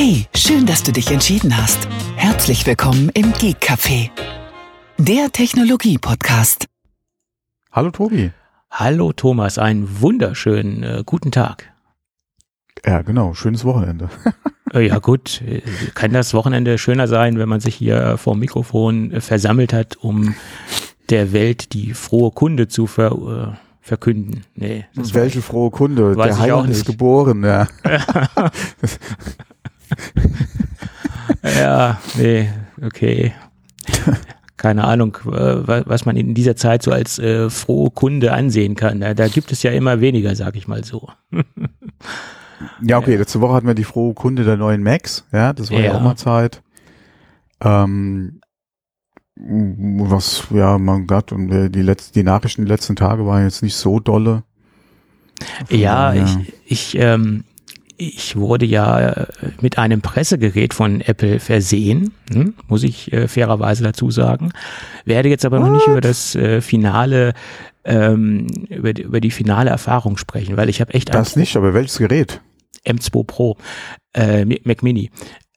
Hey, schön, dass du dich entschieden hast. Herzlich willkommen im Geek Café, der Technologie-Podcast. Hallo Tobi. Hallo Thomas, einen wunderschönen äh, guten Tag. Ja, genau, schönes Wochenende. Äh, ja gut, äh, kann das Wochenende schöner sein, wenn man sich hier vor dem Mikrofon äh, versammelt hat, um der Welt die frohe Kunde zu ver, äh, verkünden. Nee, das Welche frohe Kunde. Der Heiland nicht. ist geboren, ja. Ja, nee, okay. Keine Ahnung, äh, wa- was man in dieser Zeit so als äh, frohe Kunde ansehen kann. Da, da gibt es ja immer weniger, sag ich mal so. Ja, okay, letzte Woche hatten wir die frohe Kunde der neuen Macs, ja, das war ja, Ja. auch mal Zeit. Ähm, was, ja, man hat, und äh, die letzten, die Nachrichten die letzten Tage waren jetzt nicht so dolle. Ja, daher- ich, ich, ähm, ich wurde ja äh, mit einem Pressegerät von Apple versehen, hm? muss ich äh, fairerweise dazu sagen. Werde jetzt aber noch nicht über das äh, finale, ähm, über, die, über die finale Erfahrung sprechen, weil ich habe echt ein Das nicht, aber welches Gerät? M2 Pro, äh, Mac Mini.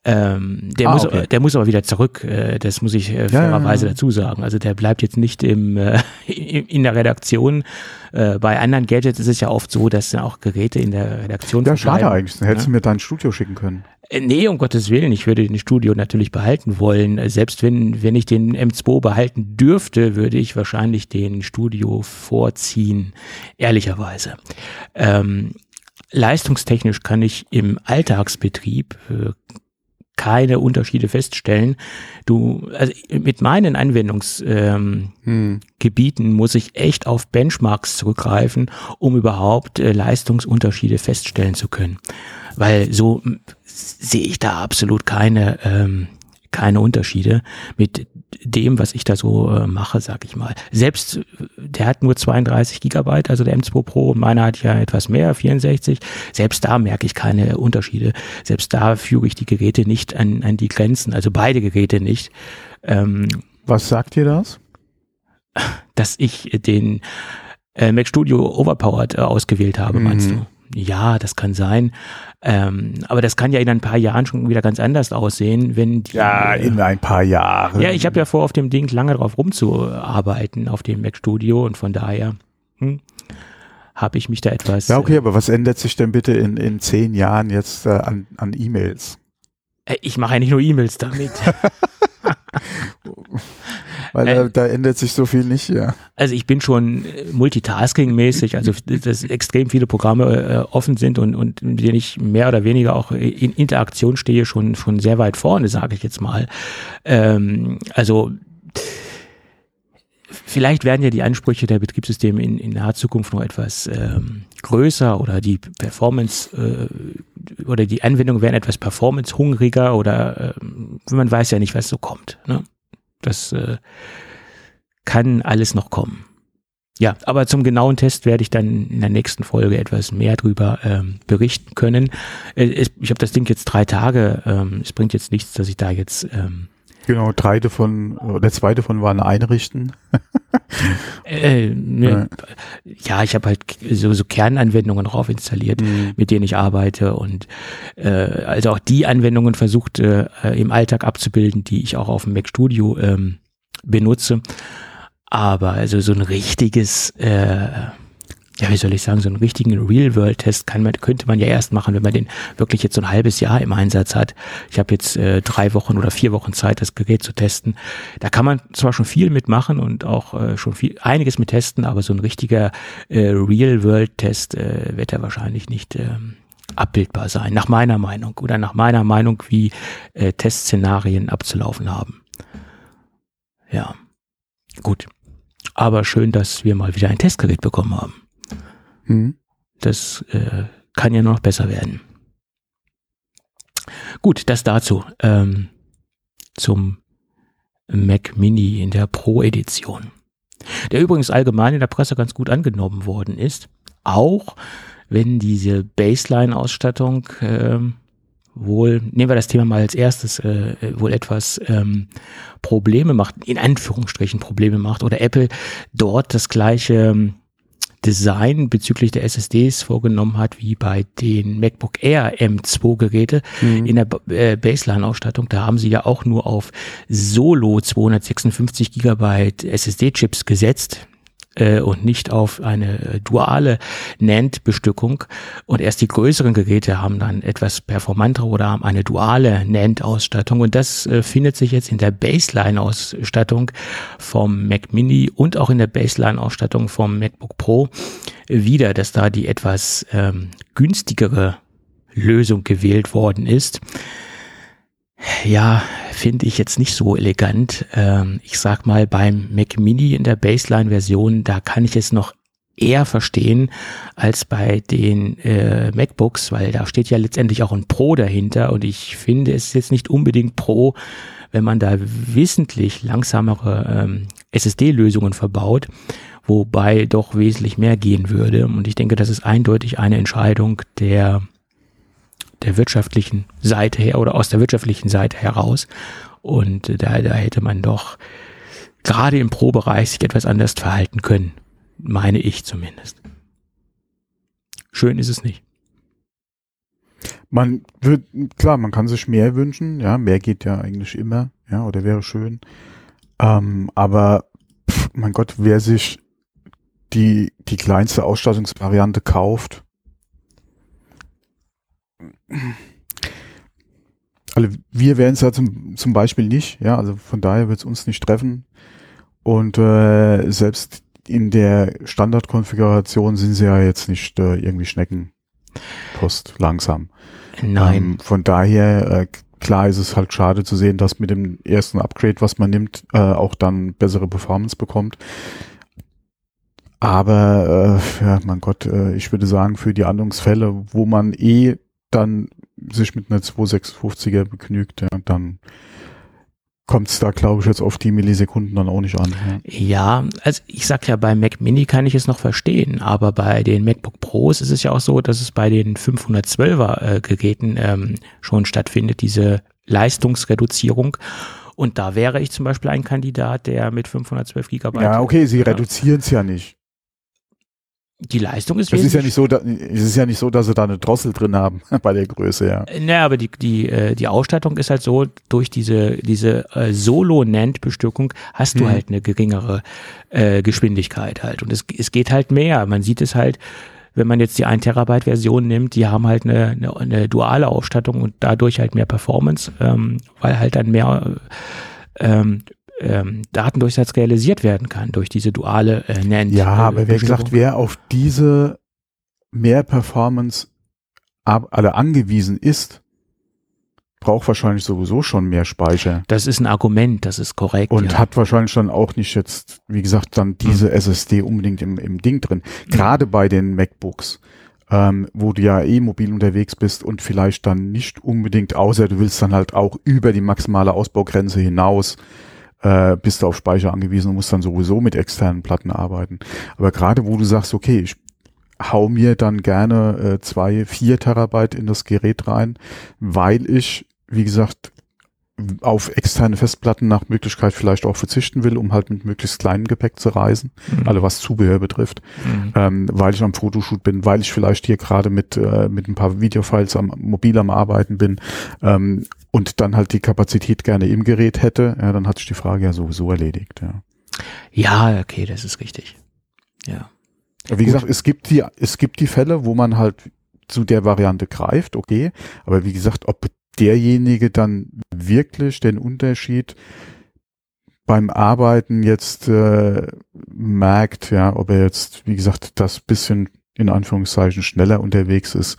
Ähm, der, Ah, muss, okay. der muss aber wieder zurück, äh, das muss ich äh, fairerweise ja. dazu sagen. Also der bleibt jetzt nicht im, äh, in, der Redaktion. Äh, bei anderen Gadgets ist es ja oft so, dass dann auch Geräte in der Redaktion Ja, schade eigentlich. Dann hättest Ja. du mir dein Studio schicken können. Äh, Nee, um Gottes Willen, ich würde den Studio natürlich behalten wollen. Selbst wenn, wenn ich den M2 behalten dürfte, würde ich wahrscheinlich den Studio vorziehen, ehrlicherweise. Ähm, leistungstechnisch kann ich im Alltagsbetrieb keine Unterschiede feststellen. Du, also mit meinen Anwendungsgebieten ähm, Hm. Muss ich echt auf Benchmarks zurückgreifen, um überhaupt äh, Leistungsunterschiede feststellen zu können. Weil so m, sehe ich da absolut keine, ähm, keine Unterschiede mit dem, was ich da so äh, mache, sag ich mal. Selbst äh, der hat nur 32 Gigabyte, also der M2 Pro, meiner hat ja etwas mehr, 64. Selbst da merke ich keine Unterschiede. Selbst da führe ich die Geräte nicht an, an die Grenzen, also beide Geräte nicht. Ähm, Was sagt dir das? dass ich den äh, Mac Studio Overpowered äh, ausgewählt habe, Mhm. meinst du? Ja, das kann sein. Ähm, aber das kann ja in ein paar Jahren schon wieder ganz anders aussehen, wenn die. Ja, äh, in ein paar Jahren. ja, ich habe ja vor, auf dem Ding lange drauf rumzuarbeiten, auf dem Mac Studio und von daher hm, habe ich mich da etwas. Ja, okay, aber was ändert sich denn bitte in, in zehn Jahren jetzt äh, an, an E-Mails? Äh, ich mache ja nicht nur E-Mails damit. Weil Äh. da, da ändert sich so viel nicht, ja. Also ich bin schon äh, multitasking-mäßig, also dass extrem viele Programme äh, offen sind und, und mit denen ich mehr oder weniger auch in Interaktion stehe, schon, schon sehr weit vorne, sage ich jetzt mal. Ähm, also vielleicht werden ja die Ansprüche der Betriebssysteme in, in naher Zukunft noch etwas ähm, größer oder die Performance äh, oder die Anwendungen werden etwas performance-hungriger oder ähm, man weiß ja nicht, was so kommt. Ne? Das äh, kann alles noch kommen. Ja, aber zum genauen Test werde ich dann in der nächsten Folge etwas mehr drüber ähm, berichten können. Äh, es, ich habe das Ding jetzt drei Tage. Ähm, es bringt jetzt nichts, dass ich da jetzt ähm, Genau, drei davon, oder der zweite davon waren einrichten. äh, ne, ja, ich habe halt so, so Kernanwendungen drauf installiert, Mhm. mit denen ich arbeite und äh, also auch die Anwendungen versucht äh, im Alltag abzubilden, die ich auch auf dem Mac Studio ähm, benutze. Aber also so ein richtiges, äh, ja, wie soll ich sagen, so einen richtigen Real-World-Test könnte man ja erst machen, wenn man den wirklich jetzt so ein halbes Jahr im Einsatz hat. Ich habe jetzt äh, drei Wochen oder vier Wochen Zeit, das Gerät zu testen. Da kann man zwar schon viel mitmachen und auch äh, schon viel einiges mit testen, aber so ein richtiger äh, Real-World-Test äh, wird er wahrscheinlich nicht ähm, abbildbar sein, nach meiner Meinung oder nach meiner Meinung, wie äh, Testszenarien abzulaufen haben. Ja, gut. Aber schön, dass wir mal wieder ein Testgerät bekommen haben. Mhm. Das äh, kann ja noch besser werden. Gut, das dazu. Ähm, zum Mac Mini in der Pro-Edition. Der übrigens allgemein in der Presse ganz gut angenommen worden ist. Auch wenn diese Baseline-Ausstattung ähm, wohl, nehmen wir das Thema mal als erstes, äh, wohl etwas ähm, Probleme macht, in Anführungsstrichen Probleme macht, oder Apple dort das gleiche ähm, Design bezüglich der SSDs vorgenommen hat, wie bei den MacBook Air M2 Geräte mhm. in der äh, Baseline-Ausstattung. Da haben sie ja auch nur auf Solo 256 Gigabyte SSD-Chips gesetzt äh, und nicht auf eine äh, duale NAND-Bestückung. Und erst die größeren Geräte haben dann etwas performantere oder haben eine duale NAND-Ausstattung. Und das äh, findet sich jetzt in der Baseline-Ausstattung vom Mac Mini und auch in der Baseline-Ausstattung vom MacBook Pro wieder, dass da die etwas ähm, günstigere Lösung gewählt worden ist ja, finde ich jetzt nicht so elegant. Ähm, ich sag mal, beim Mac Mini in der Baseline-Version, da kann ich es noch eher verstehen als bei den äh, MacBooks, weil da steht ja letztendlich auch ein Pro dahinter und ich finde es jetzt nicht unbedingt Pro, wenn man da wissentlich langsamere ähm, SSD-Lösungen verbaut, wobei doch wesentlich mehr gehen würde. Und ich denke, das ist eindeutig eine Entscheidung der der wirtschaftlichen Seite her oder aus der wirtschaftlichen Seite heraus. Und da, da hätte man doch gerade im Pro-Bereich sich etwas anders verhalten können, meine ich zumindest. Schön ist es nicht. Man wird, klar, man kann sich mehr wünschen, ja, mehr geht ja eigentlich immer, ja, oder wäre schön. Ähm, aber, pff, mein Gott, wer sich die, die kleinste Ausstattungsvariante kauft, also wir werden es ja zum, zum Beispiel nicht, ja, also von daher wird es uns nicht treffen. Und äh, selbst in der Standardkonfiguration sind sie ja jetzt nicht äh, irgendwie Schneckenpost langsam. Nein. Ähm, von daher, äh, klar ist es halt schade zu sehen, dass mit dem ersten Upgrade, was man nimmt, äh, auch dann bessere Performance bekommt. Aber äh, ja, mein Gott, äh, ich würde sagen, für die Anwendungsfälle, wo man eh dann sich mit einer 256er begnügt, ja, dann kommt es da, glaube ich, jetzt auf die Millisekunden dann auch nicht an. Ja. ja, also ich sag ja, bei Mac Mini kann ich es noch verstehen, aber bei den MacBook Pros ist es ja auch so, dass es bei den 512er äh, Geräten ähm, schon stattfindet, diese Leistungsreduzierung. Und da wäre ich zum Beispiel ein Kandidat, der mit 512 Gigabyte. Ja, okay, sie reduzieren es ja nicht die Leistung ist es ist ja nicht so, da, es ist ja nicht so, dass sie da eine Drossel drin haben bei der Größe, ja. Naja, aber die, die, äh, die Ausstattung ist halt so, durch diese, diese äh, Solo-NAND-Bestückung hast du hm. halt eine geringere äh, Geschwindigkeit halt. Und es, es geht halt mehr. Man sieht es halt, wenn man jetzt die 1 Terabyte Version nimmt, die haben halt eine, eine, eine duale Ausstattung und dadurch halt mehr Performance, ähm, weil halt dann mehr ähm, ähm, Datendurchsatz realisiert werden kann durch diese duale äh, NAND. Ja, aber wie gesagt, wer auf diese mehr Performance alle angewiesen ist, braucht wahrscheinlich sowieso schon mehr Speicher. Das ist ein Argument, das ist korrekt. Und ja. hat wahrscheinlich dann auch nicht jetzt, wie gesagt, dann diese mhm. SSD unbedingt im, im Ding drin. Gerade mhm. bei den MacBooks, ähm, wo du ja eh mobil unterwegs bist und vielleicht dann nicht unbedingt, außer du willst dann halt auch über die maximale Ausbaugrenze hinaus äh, bist du auf Speicher angewiesen und musst dann sowieso mit externen Platten arbeiten. Aber gerade wo du sagst, okay, ich hau mir dann gerne äh, zwei, vier Terabyte in das Gerät rein, weil ich, wie gesagt, auf externe Festplatten nach Möglichkeit vielleicht auch verzichten will, um halt mit möglichst kleinem Gepäck zu reisen, mhm. also was Zubehör betrifft, mhm. ähm, weil ich am Fotoshoot bin, weil ich vielleicht hier gerade mit äh, mit ein paar Videofiles am mobil am Arbeiten bin ähm, und dann halt die Kapazität gerne im Gerät hätte, ja, dann hat sich die Frage ja sowieso erledigt. Ja, ja okay, das ist richtig. Ja. Wie Gut. gesagt, es gibt die, es gibt die Fälle, wo man halt zu der Variante greift, okay. Aber wie gesagt, ob derjenige dann wirklich den Unterschied beim Arbeiten jetzt äh, merkt, ja, ob er jetzt, wie gesagt, das bisschen in Anführungszeichen schneller unterwegs ist,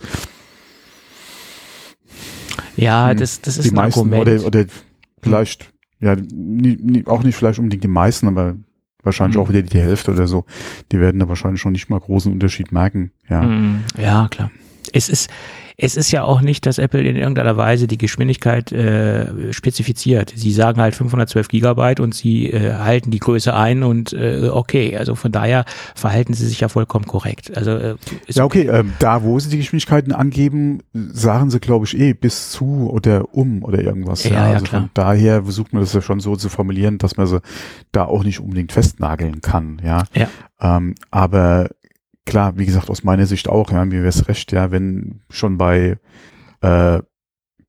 ja, hm. das, das ist die ein meisten Argument. Oder, oder vielleicht, ja, nie, nie, auch nicht vielleicht unbedingt die meisten, aber wahrscheinlich mhm. auch wieder die Hälfte oder so. Die werden da wahrscheinlich schon nicht mal großen Unterschied merken. Ja, mhm. ja klar. Es ist, es ist ja auch nicht, dass Apple in irgendeiner Weise die Geschwindigkeit äh, spezifiziert. Sie sagen halt 512 Gigabyte und sie äh, halten die Größe ein und äh, okay, also von daher verhalten sie sich ja vollkommen korrekt. Also äh, ja okay, äh, da wo sie die Geschwindigkeiten angeben, sagen sie glaube ich eh bis zu oder um oder irgendwas. Ja, ja, also klar. von daher versucht man das ja schon so zu formulieren, dass man sie da auch nicht unbedingt festnageln kann. Ja, ja. Ähm, aber klar, wie gesagt, aus meiner Sicht auch, ja, mir wäre es recht, ja, wenn schon bei äh,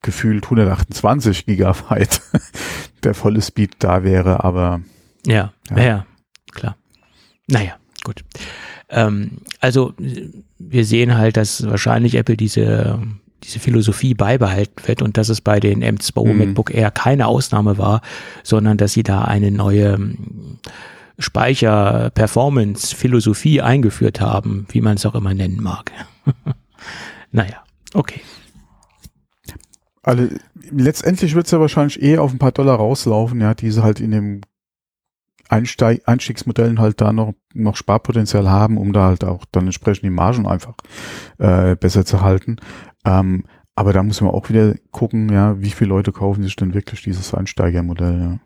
gefühlt 128 Gigabyte der volle Speed da wäre, aber ja, ja, ja klar. Naja, gut. Ähm, also wir sehen halt, dass wahrscheinlich Apple diese diese Philosophie beibehalten wird und dass es bei den M2 mhm. MacBook Air keine Ausnahme war, sondern dass sie da eine neue hm, Speicher-Performance-Philosophie eingeführt haben, wie man es auch immer nennen mag. naja, okay. Also, letztendlich wird es ja wahrscheinlich eh auf ein paar Dollar rauslaufen, ja, diese halt in dem Einsteig Einstiegsmodellen halt da noch, noch Sparpotenzial haben, um da halt auch dann entsprechend die Margen einfach äh, besser zu halten. Ähm, aber da muss man auch wieder gucken, ja, wie viele Leute kaufen sich denn wirklich dieses Einsteigermodell, ja.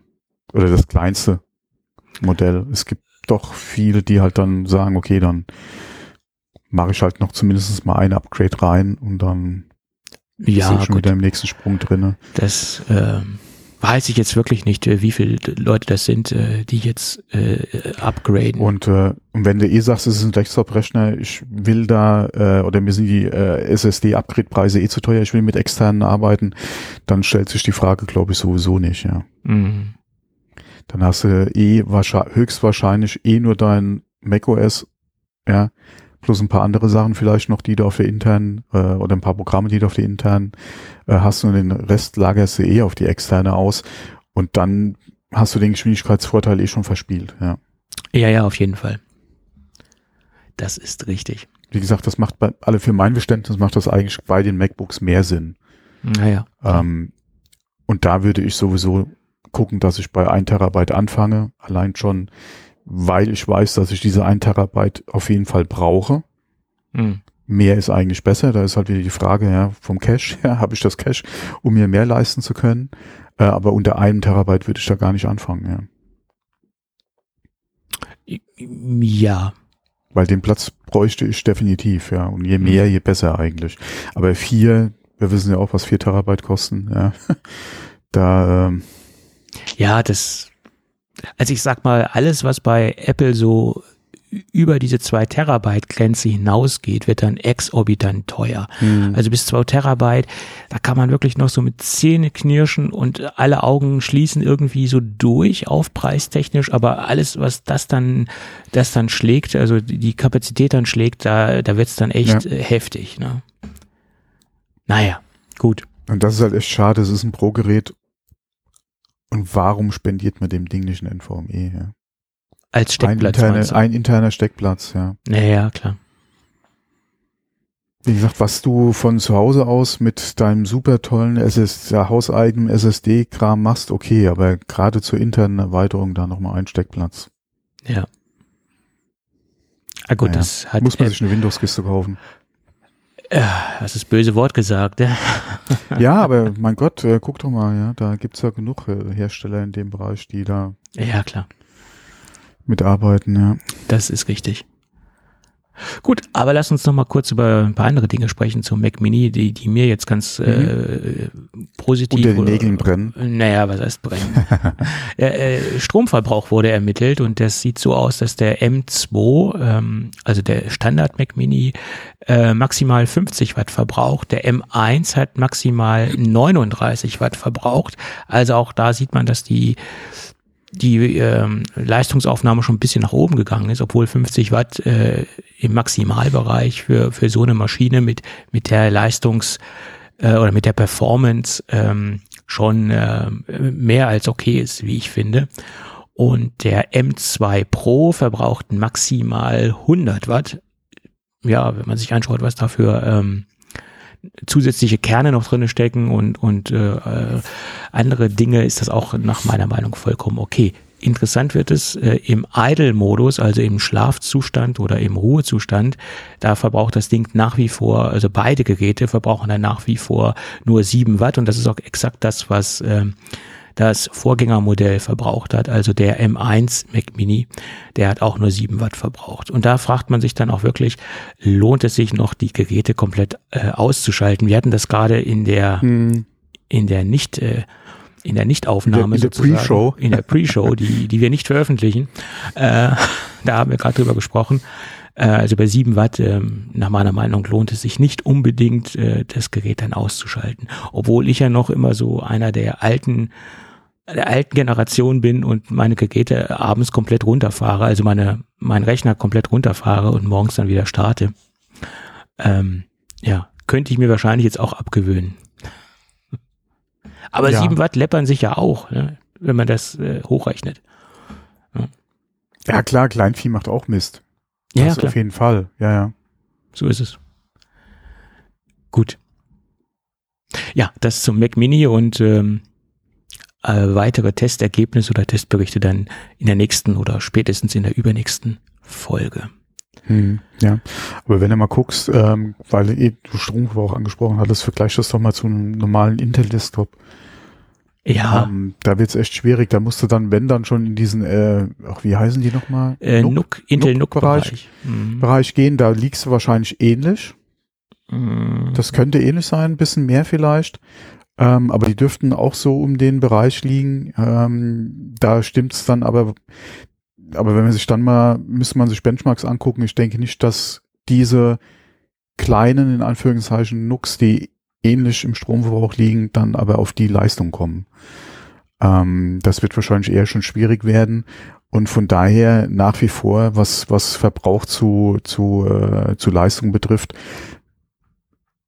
Oder das kleinste Modell. Es gibt doch viele, die halt dann sagen, okay, dann mache ich halt noch zumindest mal ein Upgrade rein und dann ja, ist schon gut. wieder im nächsten Sprung drinne. Das ähm, weiß ich jetzt wirklich nicht, äh, wie viele Leute das sind, äh, die jetzt äh, upgraden. Und, äh, und wenn du eh sagst, es ist ein Desktop-Rechner, ich will da, äh, oder mir sind die äh, SSD-Upgrade-Preise eh zu teuer, ich will mit externen arbeiten, dann stellt sich die Frage, glaube ich, sowieso nicht, ja. Mhm. Dann hast du eh wahrscheinlich, höchstwahrscheinlich eh nur dein macOS, ja, plus ein paar andere Sachen vielleicht noch, die du auf der internen äh, oder ein paar Programme, die du auf der internen äh, hast und den Rest lagerst du eh auf die externe aus und dann hast du den Geschwindigkeitsvorteil eh schon verspielt, ja. Ja, ja, auf jeden Fall. Das ist richtig. Wie gesagt, das macht bei alle für mein Verständnis macht das eigentlich bei den MacBooks mehr Sinn. Naja. Ähm, und da würde ich sowieso gucken, dass ich bei ein Terabyte anfange, allein schon, weil ich weiß, dass ich diese ein Terabyte auf jeden Fall brauche. Mhm. Mehr ist eigentlich besser. Da ist halt wieder die Frage ja, vom Cache. Ja, Habe ich das Cache, um mir mehr leisten zu können? Äh, aber unter einem Terabyte würde ich da gar nicht anfangen. Ja. ja. Weil den Platz bräuchte ich definitiv. Ja, und je mehr, je besser eigentlich. Aber vier, wir wissen ja auch, was vier Terabyte kosten. Ja, da. Ähm, ja, das, also ich sag mal, alles, was bei Apple so über diese zwei Terabyte Grenze hinausgeht, wird dann exorbitant teuer. Mhm. Also bis zwei Terabyte, da kann man wirklich noch so mit Zähne knirschen und alle Augen schließen irgendwie so durch, aufpreistechnisch, aber alles, was das dann, das dann schlägt, also die Kapazität dann schlägt, da, da wird's dann echt ja. heftig. Ne? Naja, gut. Und das ist halt echt schade, es ist ein Pro-Gerät und warum spendiert man dem Ding nicht ein NVMe? Ja? Als Steckplatz. Ein, interne, ein interner Steckplatz, ja. Naja, klar. Wie gesagt, was du von zu Hause aus mit deinem super tollen SS, ja, hauseigenen SSD-Kram machst, okay, aber gerade zur internen Erweiterung da nochmal ein Steckplatz. Ja. Ah gut, naja, das hat. Muss man sich eine Windows-Kiste kaufen. Ja, hast das böse Wort gesagt. ja, aber mein Gott, äh, guck doch mal, ja, da gibt's ja genug äh, Hersteller in dem Bereich, die da ja, klar. mitarbeiten, ja. Das ist richtig. Gut, aber lass uns noch mal kurz über ein paar andere Dinge sprechen zum Mac Mini, die, die mir jetzt ganz mhm. äh, positiv. Unter den Nägeln brennen. Naja, was heißt brennen? äh, Stromverbrauch wurde ermittelt und das sieht so aus, dass der M2, ähm, also der Standard Mac Mini, äh, maximal 50 Watt verbraucht. Der M1 hat maximal 39 Watt verbraucht. Also auch da sieht man, dass die die ähm, Leistungsaufnahme schon ein bisschen nach oben gegangen ist, obwohl 50 Watt äh, im Maximalbereich für, für so eine Maschine mit, mit der Leistungs- äh, oder mit der Performance ähm, schon äh, mehr als okay ist, wie ich finde. Und der M2 Pro verbraucht maximal 100 Watt. Ja, wenn man sich anschaut, was dafür ähm, zusätzliche Kerne noch drin stecken und, und äh, äh, andere Dinge, ist das auch nach meiner Meinung vollkommen okay. Interessant wird es äh, im Idle-Modus, also im Schlafzustand oder im Ruhezustand. Da verbraucht das Ding nach wie vor, also beide Geräte verbrauchen dann nach wie vor nur sieben Watt und das ist auch exakt das, was äh, das Vorgängermodell verbraucht hat, also der M1 Mac Mini, der hat auch nur 7 Watt verbraucht. Und da fragt man sich dann auch wirklich, lohnt es sich noch, die Geräte komplett äh, auszuschalten? Wir hatten das gerade in der, hm. in der nicht, äh, in der Nichtaufnahme in der, in der Pre-Show, in der Pre-Show, die, die wir nicht veröffentlichen. Äh, da haben wir gerade drüber gesprochen. Äh, also bei 7 Watt, ähm, nach meiner Meinung, lohnt es sich nicht unbedingt, äh, das Gerät dann auszuschalten. Obwohl ich ja noch immer so einer der alten der alten Generation bin und meine Geräte abends komplett runterfahre, also meine, mein Rechner komplett runterfahre und morgens dann wieder starte. Ähm, ja, könnte ich mir wahrscheinlich jetzt auch abgewöhnen. Aber ja. 7 Watt läppern sich ja auch, ne, wenn man das äh, hochrechnet. Ja. ja. klar, Kleinvieh macht auch Mist. Das ja, klar. auf jeden Fall. Ja, ja. So ist es. Gut. Ja, das zum Mac Mini und ähm, äh, weitere Testergebnisse oder Testberichte dann in der nächsten oder spätestens in der übernächsten Folge. Hm, ja, aber wenn du mal guckst, ähm, weil du Stromverbrauch angesprochen hattest, vergleich das doch mal zu einem normalen Intel-Desktop. Ja. Ähm, da wird's echt schwierig. Da musst du dann, wenn dann schon in diesen, äh, ach, wie heißen die nochmal? Äh, NUC, Intel NUC-Bereich Bereich, mhm. Bereich gehen. Da liegst du wahrscheinlich ähnlich. Mhm. Das könnte ähnlich sein, ein bisschen mehr vielleicht. Ähm, aber die dürften auch so um den Bereich liegen. Ähm, da stimmt's dann aber, aber wenn man sich dann mal, müsste man sich Benchmarks angucken. Ich denke nicht, dass diese kleinen, in Anführungszeichen, Nux, die ähnlich im Stromverbrauch liegen, dann aber auf die Leistung kommen. Ähm, das wird wahrscheinlich eher schon schwierig werden. Und von daher nach wie vor, was, was Verbrauch zu, zu, äh, zu Leistung betrifft,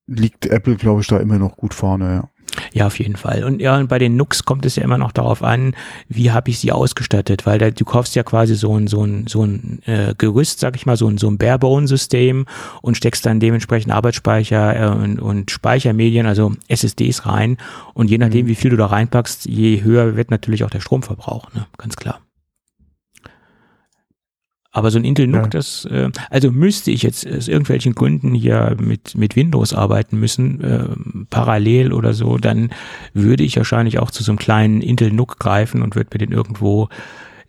liegt Apple, glaube ich, da immer noch gut vorne, ja. Ja, auf jeden Fall. Und ja, und bei den Nux kommt es ja immer noch darauf an, wie habe ich sie ausgestattet, weil da, du kaufst ja quasi so ein, so ein, so ein äh, Gerüst, sag ich mal, so ein, so ein Barebone-System und steckst dann dementsprechend Arbeitsspeicher äh, und, und Speichermedien, also SSDs rein. Und je nachdem, mhm. wie viel du da reinpackst, je höher wird natürlich auch der Stromverbrauch, ne? Ganz klar. Aber so ein Intel NUC, ja. das, äh, also müsste ich jetzt aus irgendwelchen Gründen hier mit, mit Windows arbeiten müssen, äh, parallel oder so, dann würde ich wahrscheinlich auch zu so einem kleinen Intel NUC greifen und würde mir den irgendwo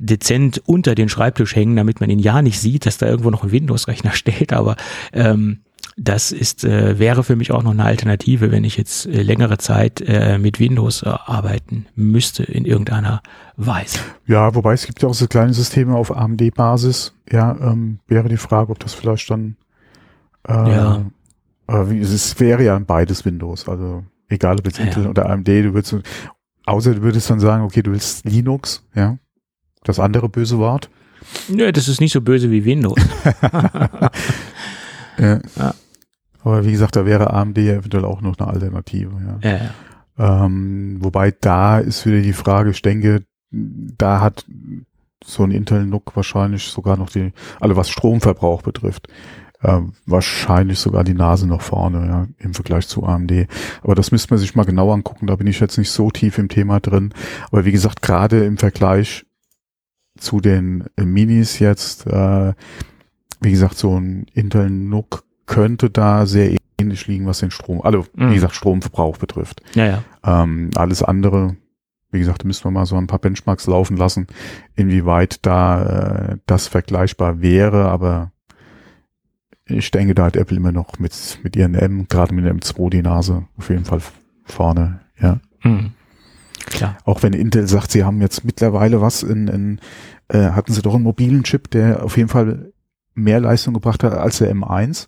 dezent unter den Schreibtisch hängen, damit man ihn ja nicht sieht, dass da irgendwo noch ein Windows-Rechner steht, aber ähm, das ist, äh, wäre für mich auch noch eine Alternative, wenn ich jetzt äh, längere Zeit äh, mit Windows äh, arbeiten müsste in irgendeiner Weise. Ja, wobei es gibt ja auch so kleine Systeme auf AMD-Basis. Ja, ähm, wäre die Frage, ob das vielleicht dann äh, ja. Äh, wie, es wäre ja beides Windows, also egal ob jetzt ja, Intel oder AMD, du würdest außer du würdest dann sagen, okay, du willst Linux, ja, das andere böse Wort. Nö, das ist nicht so böse wie Windows. ja. ja. Aber wie gesagt, da wäre AMD ja eventuell auch noch eine Alternative. Ja. ja, ja. Ähm, wobei da ist wieder die Frage, ich denke, da hat so ein Intel NUC wahrscheinlich sogar noch die, also was Stromverbrauch betrifft, äh, wahrscheinlich sogar die Nase noch vorne, ja, im Vergleich zu AMD. Aber das müsste man sich mal genau angucken, da bin ich jetzt nicht so tief im Thema drin. Aber wie gesagt, gerade im Vergleich zu den Minis jetzt, äh, wie gesagt, so ein Intel NUC könnte da sehr ähnlich liegen, was den Strom, also mhm. wie gesagt, Stromverbrauch betrifft. Ja, ja. Ähm, alles andere, wie gesagt, müssen wir mal so ein paar Benchmarks laufen lassen, inwieweit da äh, das vergleichbar wäre, aber ich denke, da hat Apple immer noch mit, mit ihren M, gerade mit dem M2 die Nase auf jeden Fall vorne, ja. Mhm. Klar. Auch wenn Intel sagt, sie haben jetzt mittlerweile was in, in äh, hatten sie doch einen mobilen Chip, der auf jeden Fall mehr Leistung gebracht hat als der M1.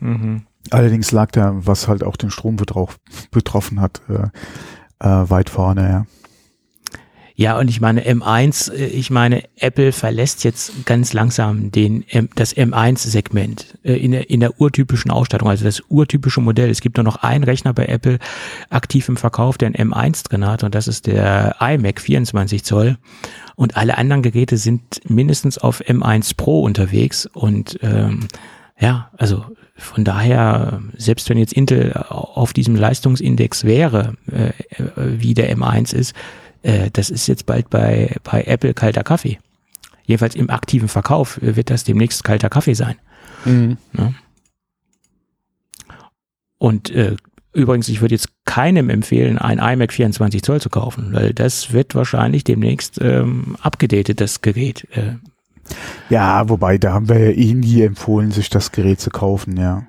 Mhm. Allerdings lag der, was halt auch den Stromverbrauch betroffen hat, äh, äh, weit vorne, ja. Ja, und ich meine M1, äh, ich meine, Apple verlässt jetzt ganz langsam den das M1-Segment äh, in der, in der urtypischen Ausstattung, also das urtypische Modell. Es gibt nur noch einen Rechner bei Apple aktiv im Verkauf, der ein M1 drin hat, und das ist der iMac 24 Zoll. Und alle anderen Geräte sind mindestens auf M1 Pro unterwegs. Und ähm, ja, also von daher, selbst wenn jetzt Intel auf diesem Leistungsindex wäre, äh, wie der M1 ist, äh, das ist jetzt bald bei, bei Apple kalter Kaffee. Jedenfalls im aktiven Verkauf wird das demnächst kalter Kaffee sein. Mhm. Ja. Und äh, übrigens, ich würde jetzt keinem empfehlen, ein iMac 24 Zoll zu kaufen, weil das wird wahrscheinlich demnächst ähm, abgedatet, das Gerät. Äh, ja, wobei, da haben wir ja eh nie empfohlen, sich das Gerät zu kaufen, ja.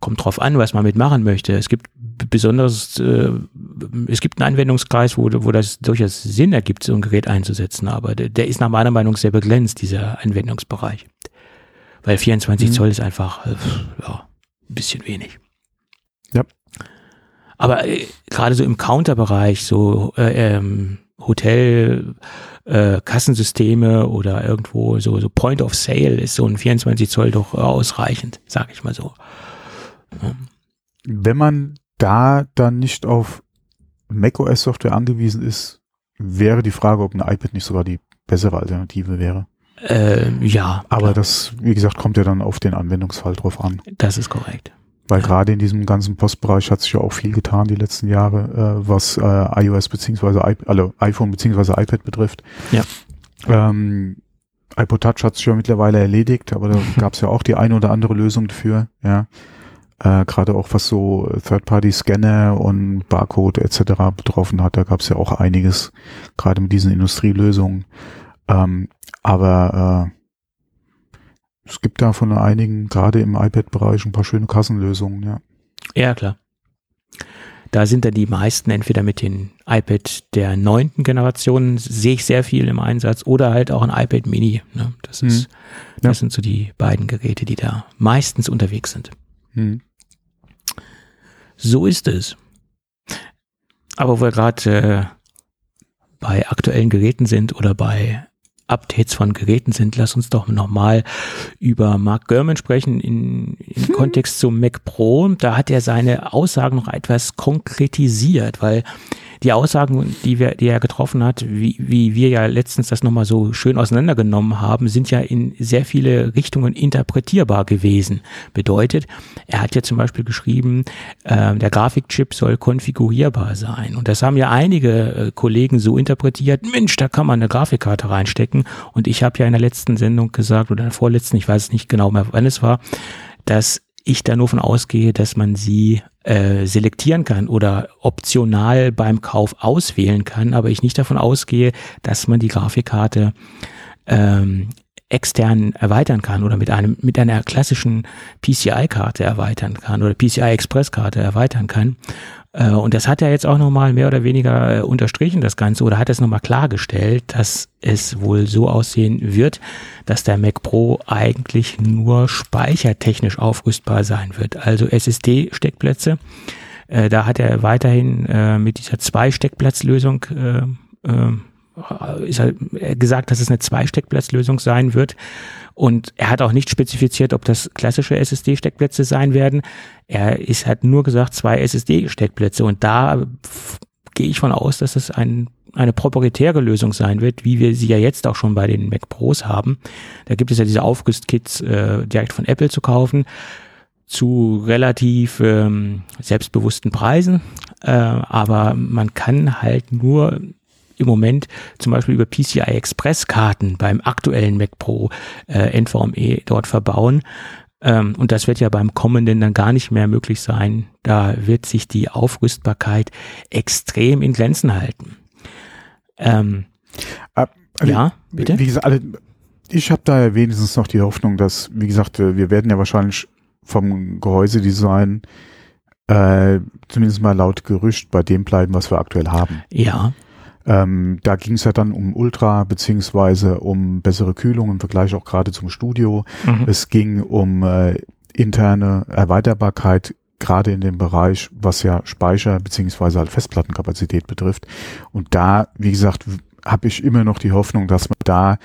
Kommt drauf an, was man mitmachen möchte. Es gibt besonders, äh, es gibt einen Anwendungskreis, wo, wo das durchaus Sinn ergibt, so ein Gerät einzusetzen, aber der, der ist nach meiner Meinung sehr begrenzt, dieser Anwendungsbereich. Weil 24 mhm. Zoll ist einfach, äh, ja, ein bisschen wenig. Ja. Aber äh, gerade so im Counterbereich, so äh, ähm, Hotel, äh, Kassensysteme oder irgendwo so, so Point of Sale ist so ein 24 Zoll doch ausreichend, sag ich mal so. Ja. Wenn man da dann nicht auf macOS Software angewiesen ist, wäre die Frage, ob ein iPad nicht sogar die bessere Alternative wäre. Äh, ja. Aber klar. das, wie gesagt, kommt ja dann auf den Anwendungsfall drauf an. Das ist korrekt. Weil ja. gerade in diesem ganzen Postbereich hat sich ja auch viel getan die letzten Jahre, äh, was äh, iOS beziehungsweise also iPhone beziehungsweise iPad betrifft. Ja. Ähm, iPod Touch hat sich ja mittlerweile erledigt, aber da gab es ja auch die eine oder andere Lösung dafür, ja. Äh, gerade auch was so Third-Party-Scanner und Barcode etc. betroffen hat, da gab es ja auch einiges, gerade mit diesen Industrielösungen. Ähm, aber äh, es gibt da von einigen, gerade im iPad-Bereich, ein paar schöne Kassenlösungen, ja. Ja, klar. Da sind dann die meisten entweder mit den iPad der neunten Generation, sehe ich sehr viel im Einsatz, oder halt auch ein iPad Mini. Ne? Das, ist, hm. das ja. sind so die beiden Geräte, die da meistens unterwegs sind. Hm. So ist es. Aber wo wir gerade äh, bei aktuellen Geräten sind oder bei Updates von Geräten sind, lass uns doch nochmal über Mark Gurman sprechen in, im hm. Kontext zum Mac Pro. Da hat er seine Aussagen noch etwas konkretisiert, weil die Aussagen, die, wir, die er getroffen hat, wie, wie wir ja letztens das nochmal so schön auseinandergenommen haben, sind ja in sehr viele Richtungen interpretierbar gewesen. Bedeutet, er hat ja zum Beispiel geschrieben, äh, der Grafikchip soll konfigurierbar sein. Und das haben ja einige äh, Kollegen so interpretiert, Mensch, da kann man eine Grafikkarte reinstecken. Und ich habe ja in der letzten Sendung gesagt, oder in der vorletzten, ich weiß nicht genau mehr, wann es war, dass ich da nur von ausgehe, dass man sie äh, selektieren kann oder optional beim Kauf auswählen kann, aber ich nicht davon ausgehe, dass man die Grafikkarte ähm, extern erweitern kann oder mit einem mit einer klassischen PCI-Karte erweitern kann oder PCI-Express-Karte erweitern kann. Äh, und das hat er jetzt auch nochmal mehr oder weniger äh, unterstrichen, das Ganze, oder hat es nochmal klargestellt, dass es wohl so aussehen wird, dass der Mac Pro eigentlich nur speichertechnisch aufrüstbar sein wird. Also SSD-Steckplätze. Äh, da hat er weiterhin mit dieser Zwei-Steckplatzlösung ist halt gesagt, dass es eine Zwei-Steckplatzlösung sein wird. Und er hat auch nicht spezifiziert, ob das klassische SSD-Steckplätze sein werden. Er ist hat nur gesagt, zwei SSD-Steckplätze. Und da gehe ich von aus, dass es ein, eine proprietäre Lösung sein wird, wie wir sie ja jetzt auch schon bei den Mac Pros haben. Da gibt es ja diese Aufrüstkits äh, direkt von Apple zu kaufen zu relativ ähm, selbstbewussten Preisen, äh, aber man kann halt nur im Moment zum Beispiel über PCI Express Karten beim aktuellen Mac Pro äh, NVMe dort verbauen. Ähm, und das wird ja beim kommenden dann gar nicht mehr möglich sein. Da wird sich die Aufrüstbarkeit extrem in Grenzen halten. Ähm, also, ja, bitte? Wie gesagt, alle, ich habe da wenigstens noch die Hoffnung, dass, wie gesagt, äh, wir werden ja wahrscheinlich vom Gehäusedesign äh, zumindest mal laut Gerücht bei dem bleiben, was wir aktuell haben. Ja. Ähm, da ging es ja dann um Ultra beziehungsweise um bessere Kühlung im Vergleich auch gerade zum Studio. Mhm. Es ging um äh, interne Erweiterbarkeit gerade in dem Bereich, was ja Speicher beziehungsweise halt Festplattenkapazität betrifft. Und da, wie gesagt, habe ich immer noch die Hoffnung, dass man da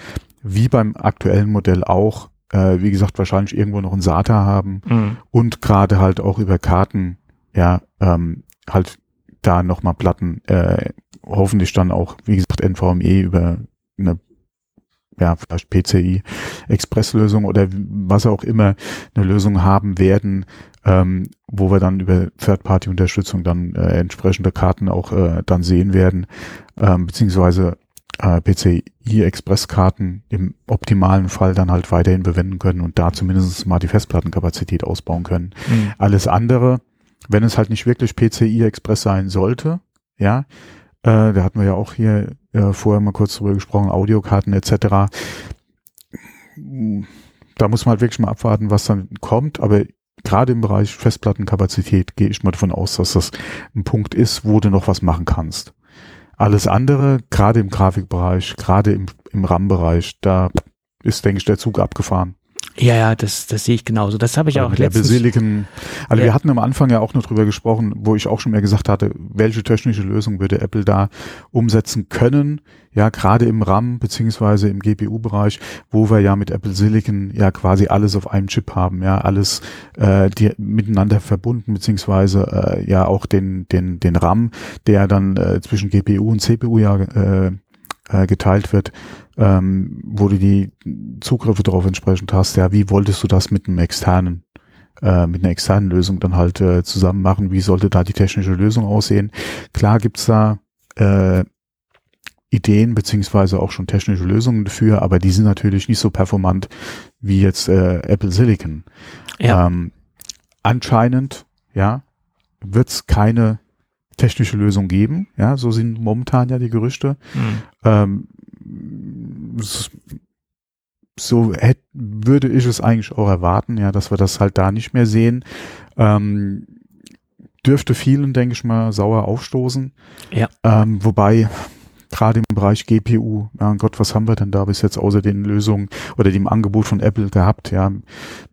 wie beim aktuellen Modell auch, äh, wie gesagt, wahrscheinlich irgendwo noch ein SATA haben mhm. und gerade halt auch über Karten, ja, ähm, halt da nochmal Platten äh, hoffentlich dann auch, wie gesagt, NVMe über eine ja, vielleicht PCI Expresslösung oder was auch immer eine Lösung haben werden, ähm, wo wir dann über Third-Party-Unterstützung dann äh, entsprechende Karten auch äh, dann sehen werden, ähm, beziehungsweise äh, PCI Express-Karten im optimalen Fall dann halt weiterhin verwenden können und da zumindest mal die Festplattenkapazität ausbauen können. Mhm. Alles andere, wenn es halt nicht wirklich PCI Express sein sollte, ja, äh, da hatten wir ja auch hier äh, vorher mal kurz drüber gesprochen, Audiokarten etc. Da muss man halt wirklich mal abwarten, was dann kommt. Aber gerade im Bereich Festplattenkapazität gehe ich mal davon aus, dass das ein Punkt ist, wo du noch was machen kannst. Alles andere, gerade im Grafikbereich, gerade im, im RAM-Bereich, da ist, denke ich, der Zug abgefahren. Ja, ja, das, das sehe ich genauso. Das habe ich auch mit der letztens. Basiliken. Also Ja. wir hatten am Anfang ja auch noch drüber gesprochen, wo ich auch schon mehr gesagt hatte, welche technische Lösung würde Apple da umsetzen können? Ja, gerade im RAM beziehungsweise im GPU-Bereich, wo wir ja mit Apple Silicon ja quasi alles auf einem Chip haben, ja, alles äh, die miteinander verbunden beziehungsweise äh, ja auch den den den RAM, der dann äh, zwischen GPU und CPU ja äh, äh, geteilt wird, ähm, wo du die Zugriffe darauf entsprechend hast, ja, wie wolltest du das mit einem externen, äh, mit einer externen Lösung dann halt äh, zusammen machen, wie sollte da die technische Lösung aussehen? Klar gibt's da äh, Ideen beziehungsweise auch schon technische Lösungen dafür, aber die sind natürlich nicht so performant wie jetzt äh, Apple Silicon. Ja. Ähm, anscheinend, ja, wird's keine technische Lösung geben. Ja, so sind momentan ja die Gerüchte. Hm. Ähm, so hätt, würde ich es eigentlich auch erwarten, ja, dass wir das halt da nicht mehr sehen. Ähm, dürfte vielen, denke ich mal, sauer aufstoßen. Ja. Ähm, wobei gerade im Bereich GPU, ja Gott, was haben wir denn da bis jetzt außer den Lösungen oder dem Angebot von Apple gehabt, ja,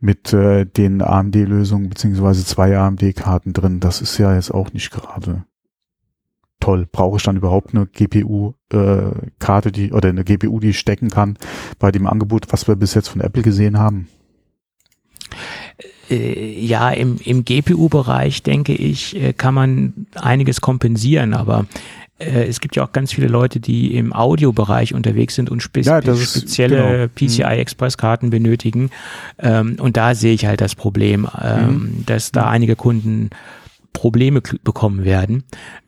mit äh, den AMD-Lösungen beziehungsweise zwei AMD-Karten drin. Das ist ja jetzt auch nicht gerade toll. Brauche ich dann überhaupt eine GPU-Karte, die oder eine GPU, die ich stecken kann bei dem Angebot, was wir bis jetzt von Apple gesehen haben? Äh, ja, im, im GPU-Bereich, denke ich, äh, kann man einiges kompensieren, aber äh, es gibt ja auch ganz viele Leute, die im Audiobereich unterwegs sind und spe Ja, ist- spezielle genau. PCI-Express-Karten benötigen. Ähm, und da sehe ich halt das Problem, ähm, Mhm. dass da einige Kunden Probleme bekommen werden.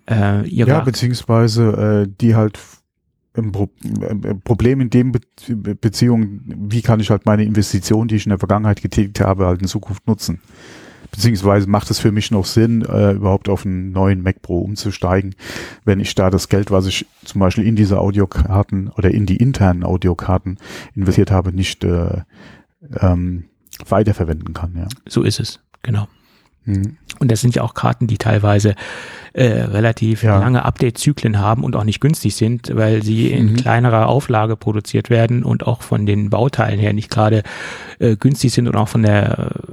Äh, ihre Ja, beziehungsweise äh, die halt ein Pro äh, Problem in dem Be Beziehung, wie kann ich halt meine Investition, die ich in der Vergangenheit getätigt habe, halt in Zukunft nutzen. Beziehungsweise macht es für mich noch Sinn, äh, überhaupt auf einen neuen Mac Pro umzusteigen, wenn ich da das Geld, was ich zum Beispiel in diese Audiokarten oder in die internen Audiokarten investiert habe, nicht äh, ähm, weiterverwenden kann. Ja. so ist es, genau. Mhm. Und das sind ja auch Karten, die teilweise äh, relativ Ja. lange Update-Zyklen haben und auch nicht günstig sind, weil sie in Mhm. kleinerer Auflage produziert werden und auch von den Bauteilen her nicht gerade äh, günstig sind und auch von der äh,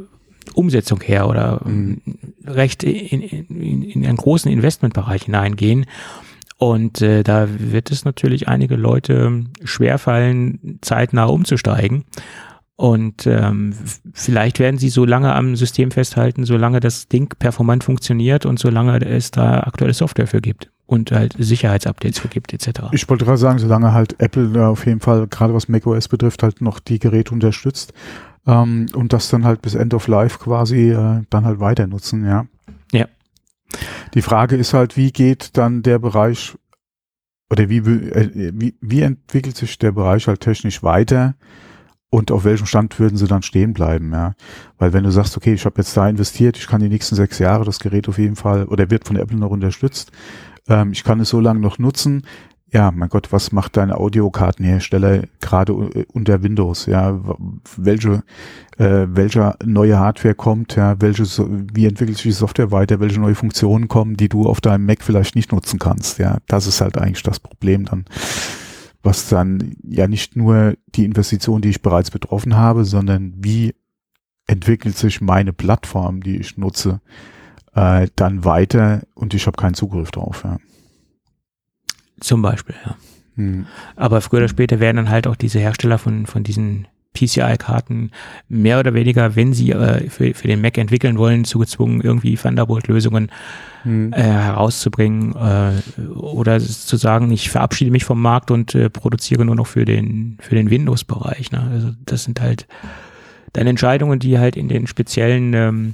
Umsetzung her oder Mhm. ähm, recht in, in, in einen großen Investmentbereich hineingehen. Und äh, da wird es natürlich einige Leute schwerfallen, zeitnah umzusteigen. Und ähm, vielleicht werden sie so lange am System festhalten, solange das Ding performant funktioniert und solange es da aktuelle Software für gibt und halt Sicherheitsupdates für gibt, etc. Ich wollte gerade sagen, solange halt Apple da auf jeden Fall, gerade was macOS betrifft, halt noch die Geräte unterstützt ähm, und das dann halt bis End of Life quasi äh, dann halt weiter nutzen, ja. Ja. Die Frage ist halt, wie geht dann der Bereich oder wie, äh, wie, wie entwickelt sich der Bereich halt technisch weiter und auf welchem Stand würden sie dann stehen bleiben, ja? Weil wenn du sagst, okay, ich habe jetzt da investiert, ich kann die nächsten sechs Jahre das Gerät auf jeden Fall oder wird von Apple noch unterstützt, ähm, ich kann es so lange noch nutzen. Ja, mein Gott, was macht dein Audiokartenhersteller gerade u- unter Windows? Ja, welche, äh, welcher neue Hardware kommt? Ja, welche, wie entwickelt sich die Software weiter? Welche neue Funktionen kommen, die du auf deinem Mac vielleicht nicht nutzen kannst? Ja, das ist halt eigentlich das Problem dann, was dann ja nicht nur die Investition, die ich bereits betroffen habe, sondern wie entwickelt sich meine Plattform, die ich nutze, äh, dann weiter und ich habe keinen Zugriff drauf. Ja. Zum Beispiel, ja. Hm. Aber früher oder später werden dann halt auch diese Hersteller von, von diesen PCI-Karten mehr oder weniger, wenn sie äh, für, für den Mac entwickeln wollen, zugezwungen, irgendwie Thunderbolt-Lösungen Hm. äh, herauszubringen äh, oder zu sagen, ich verabschiede mich vom Markt und äh, produziere nur noch für den für den Windows-Bereich. Ne? Also das sind halt dann Entscheidungen, die halt in den speziellen, ähm,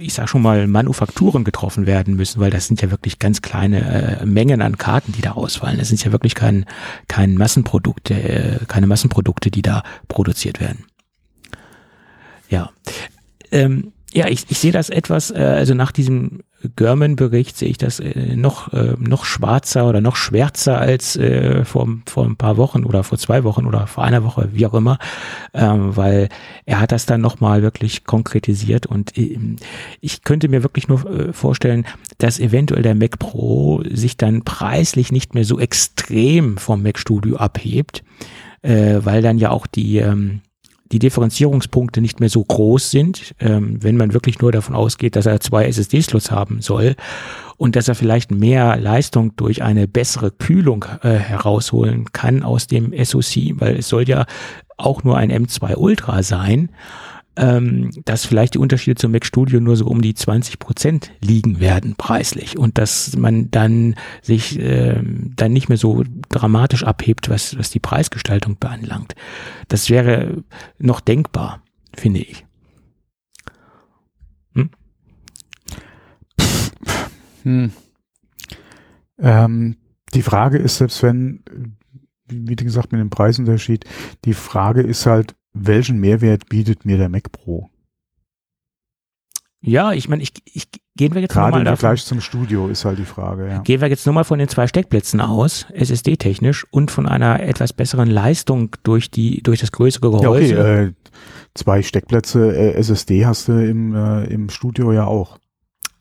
ich sag schon mal, Manufakturen getroffen werden müssen, weil das sind ja wirklich ganz kleine äh, Mengen an Karten, die da ausfallen. Das sind ja wirklich kein kein Massenprodukte, äh, keine Massenprodukte, die da produziert werden. Ja. Ähm, ja, ich, ich sehe das etwas, äh, also nach diesem German-Bericht sehe ich das äh, noch, äh, noch schwarzer oder noch schwärzer als äh, vor, vor ein paar Wochen oder vor zwei Wochen oder vor einer Woche, wie auch immer, ähm, weil er hat das dann nochmal wirklich konkretisiert und äh, ich könnte mir wirklich nur vorstellen, dass eventuell der Mac Pro sich dann preislich nicht mehr so extrem vom Mac Studio abhebt, weil dann ja auch die ähm, die Differenzierungspunkte nicht mehr so groß sind, ähm, wenn man wirklich nur davon ausgeht, dass er zwei SSD-Slots haben soll und dass er vielleicht mehr Leistung durch eine bessere Kühlung äh, herausholen kann aus dem SoC, weil es soll ja auch nur ein M2 Ultra sein ähm, dass vielleicht die Unterschiede zum Mac Studio nur so um die 20 Prozent liegen werden preislich und dass man dann sich äh, dann nicht mehr so dramatisch abhebt, was, was die Preisgestaltung beanlangt. Das wäre noch denkbar, finde ich. Hm? Hm. Ähm, die Frage ist, selbst wenn, wie gesagt, mit dem Preisunterschied, die Frage ist halt, welchen Mehrwert bietet mir der Mac Pro? Ja, ich meine, ich, ich gehen wir jetzt Gerade nochmal im Vergleich zum Studio ist halt die Frage, ja. Gehen wir jetzt nur mal von den zwei Steckplätzen aus, SSD-technisch und von einer etwas besseren Leistung durch die, durch das größere Gehäuse. Ja, okay, äh, zwei Steckplätze äh, SSD hast du im, äh, im Studio ja auch.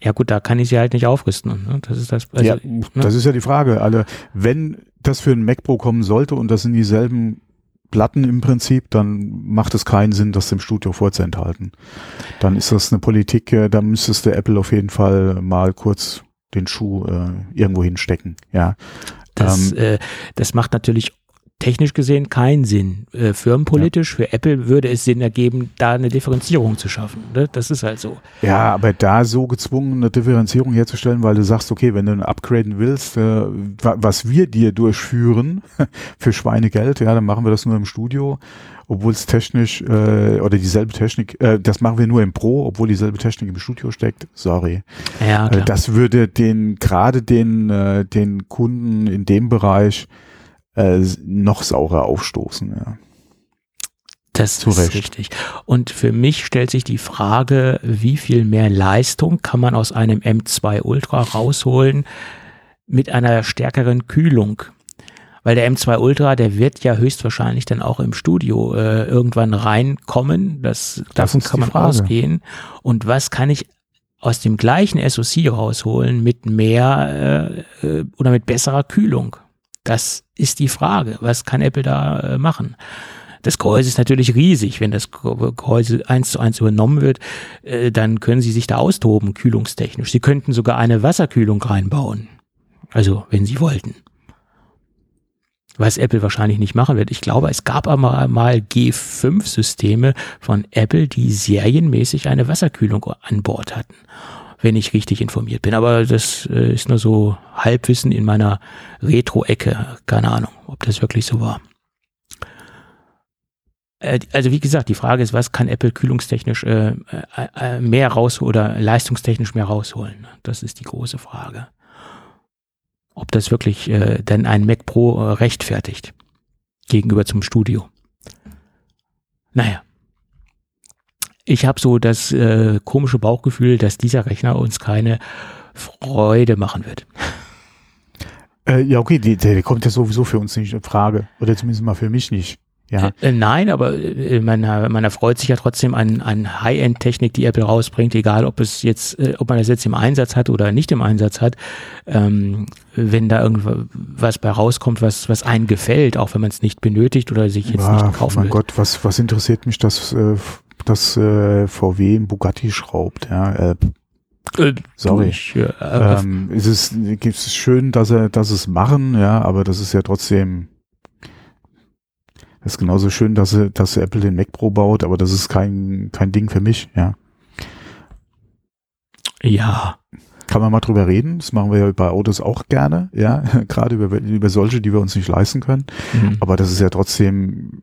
Ja gut, da kann ich sie halt nicht aufrüsten. Ne? Das ist das. Also, ja, ne? das ist ja die Frage. Also, wenn das für ein Mac Pro kommen sollte und das sind dieselben Platten im Prinzip, dann macht es keinen Sinn, das dem Studio vorzuenthalten. Dann ist das eine Politik, äh, da müsstest du Apple auf jeden Fall mal kurz den Schuh äh, irgendwo hinstecken. Ja. Das, ähm, äh, das macht natürlich technisch gesehen keinen Sinn. Äh, firmenpolitisch, ja. für Apple würde es Sinn ergeben, da eine Differenzierung zu schaffen. Ne? Das ist halt so. Ja, aber da so gezwungen eine Differenzierung herzustellen, weil du sagst, okay, wenn du ein upgraden willst, äh, was wir dir durchführen für Schweinegeld, ja, dann machen wir das nur im Studio, obwohl es technisch äh, oder dieselbe Technik, äh, das machen wir nur im Pro, obwohl dieselbe Technik im Studio steckt. Sorry. Ja. Äh, das würde den gerade den äh, den Kunden in dem Bereich äh, noch saurer aufstoßen. Ja. Das Zu ist Recht. richtig. Und für mich stellt sich die Frage, wie viel mehr Leistung kann man aus einem M2 Ultra rausholen mit einer stärkeren Kühlung? Weil der M2 Ultra, der wird ja höchstwahrscheinlich dann auch im Studio äh, irgendwann reinkommen. Das, das davon kann man Frage. ausgehen. Und was kann ich aus dem gleichen SoC rausholen mit mehr äh, äh, oder mit besserer Kühlung? Das ist die Frage. Was kann Apple da äh, machen? Das Gehäuse ist natürlich riesig. Wenn das Gehäuse eins zu eins übernommen wird, äh, dann können sie sich da austoben, kühlungstechnisch. Sie könnten sogar eine Wasserkühlung reinbauen. Also, wenn sie wollten. Was Apple wahrscheinlich nicht machen wird. Ich glaube, es gab aber mal G5-Systeme von Apple, die serienmäßig eine Wasserkühlung an Bord hatten wenn ich richtig informiert bin. Aber das äh, ist nur so Halbwissen in meiner Retro-Ecke. Keine Ahnung, ob das wirklich so war. Äh, also wie gesagt, die Frage ist, was kann Apple kühlungstechnisch äh, äh, äh mehr rausholen oder leistungstechnisch mehr rausholen? Das ist die große Frage. Ob das wirklich äh, denn ein Mac Pro rechtfertigt gegenüber zum Studio. Naja, ich habe so das äh, komische Bauchgefühl, dass dieser Rechner uns keine Freude machen wird. Äh, ja, okay, die, der kommt ja sowieso für uns nicht in Frage. Oder zumindest mal für mich nicht. Ja. Äh, nein, aber äh, man, man erfreut sich ja trotzdem an, an High-End-Technik, die Apple rausbringt, egal ob es jetzt, äh, ob man das jetzt im Einsatz hat oder nicht im Einsatz hat. Ähm, wenn da irgendwas bei rauskommt, was, was einen gefällt, auch wenn man es nicht benötigt oder sich jetzt ja, nicht kaufen mein will. Gott, was, was interessiert mich das äh, dass äh, VW ein Bugatti schraubt. Ja, äh, äh sorry. Ich, äh, ähm, es ist, es schön, dass er, dass es machen, ja, aber das ist ja trotzdem. Das ist genauso schön, dass, er, dass Apple den Mac Pro baut, aber das ist kein, kein Ding für mich, ja. Ja. Kann man mal drüber reden. Das machen wir ja bei Autos auch gerne, ja. Gerade über, über solche, die wir uns nicht leisten können. Mhm. Aber das ist ja trotzdem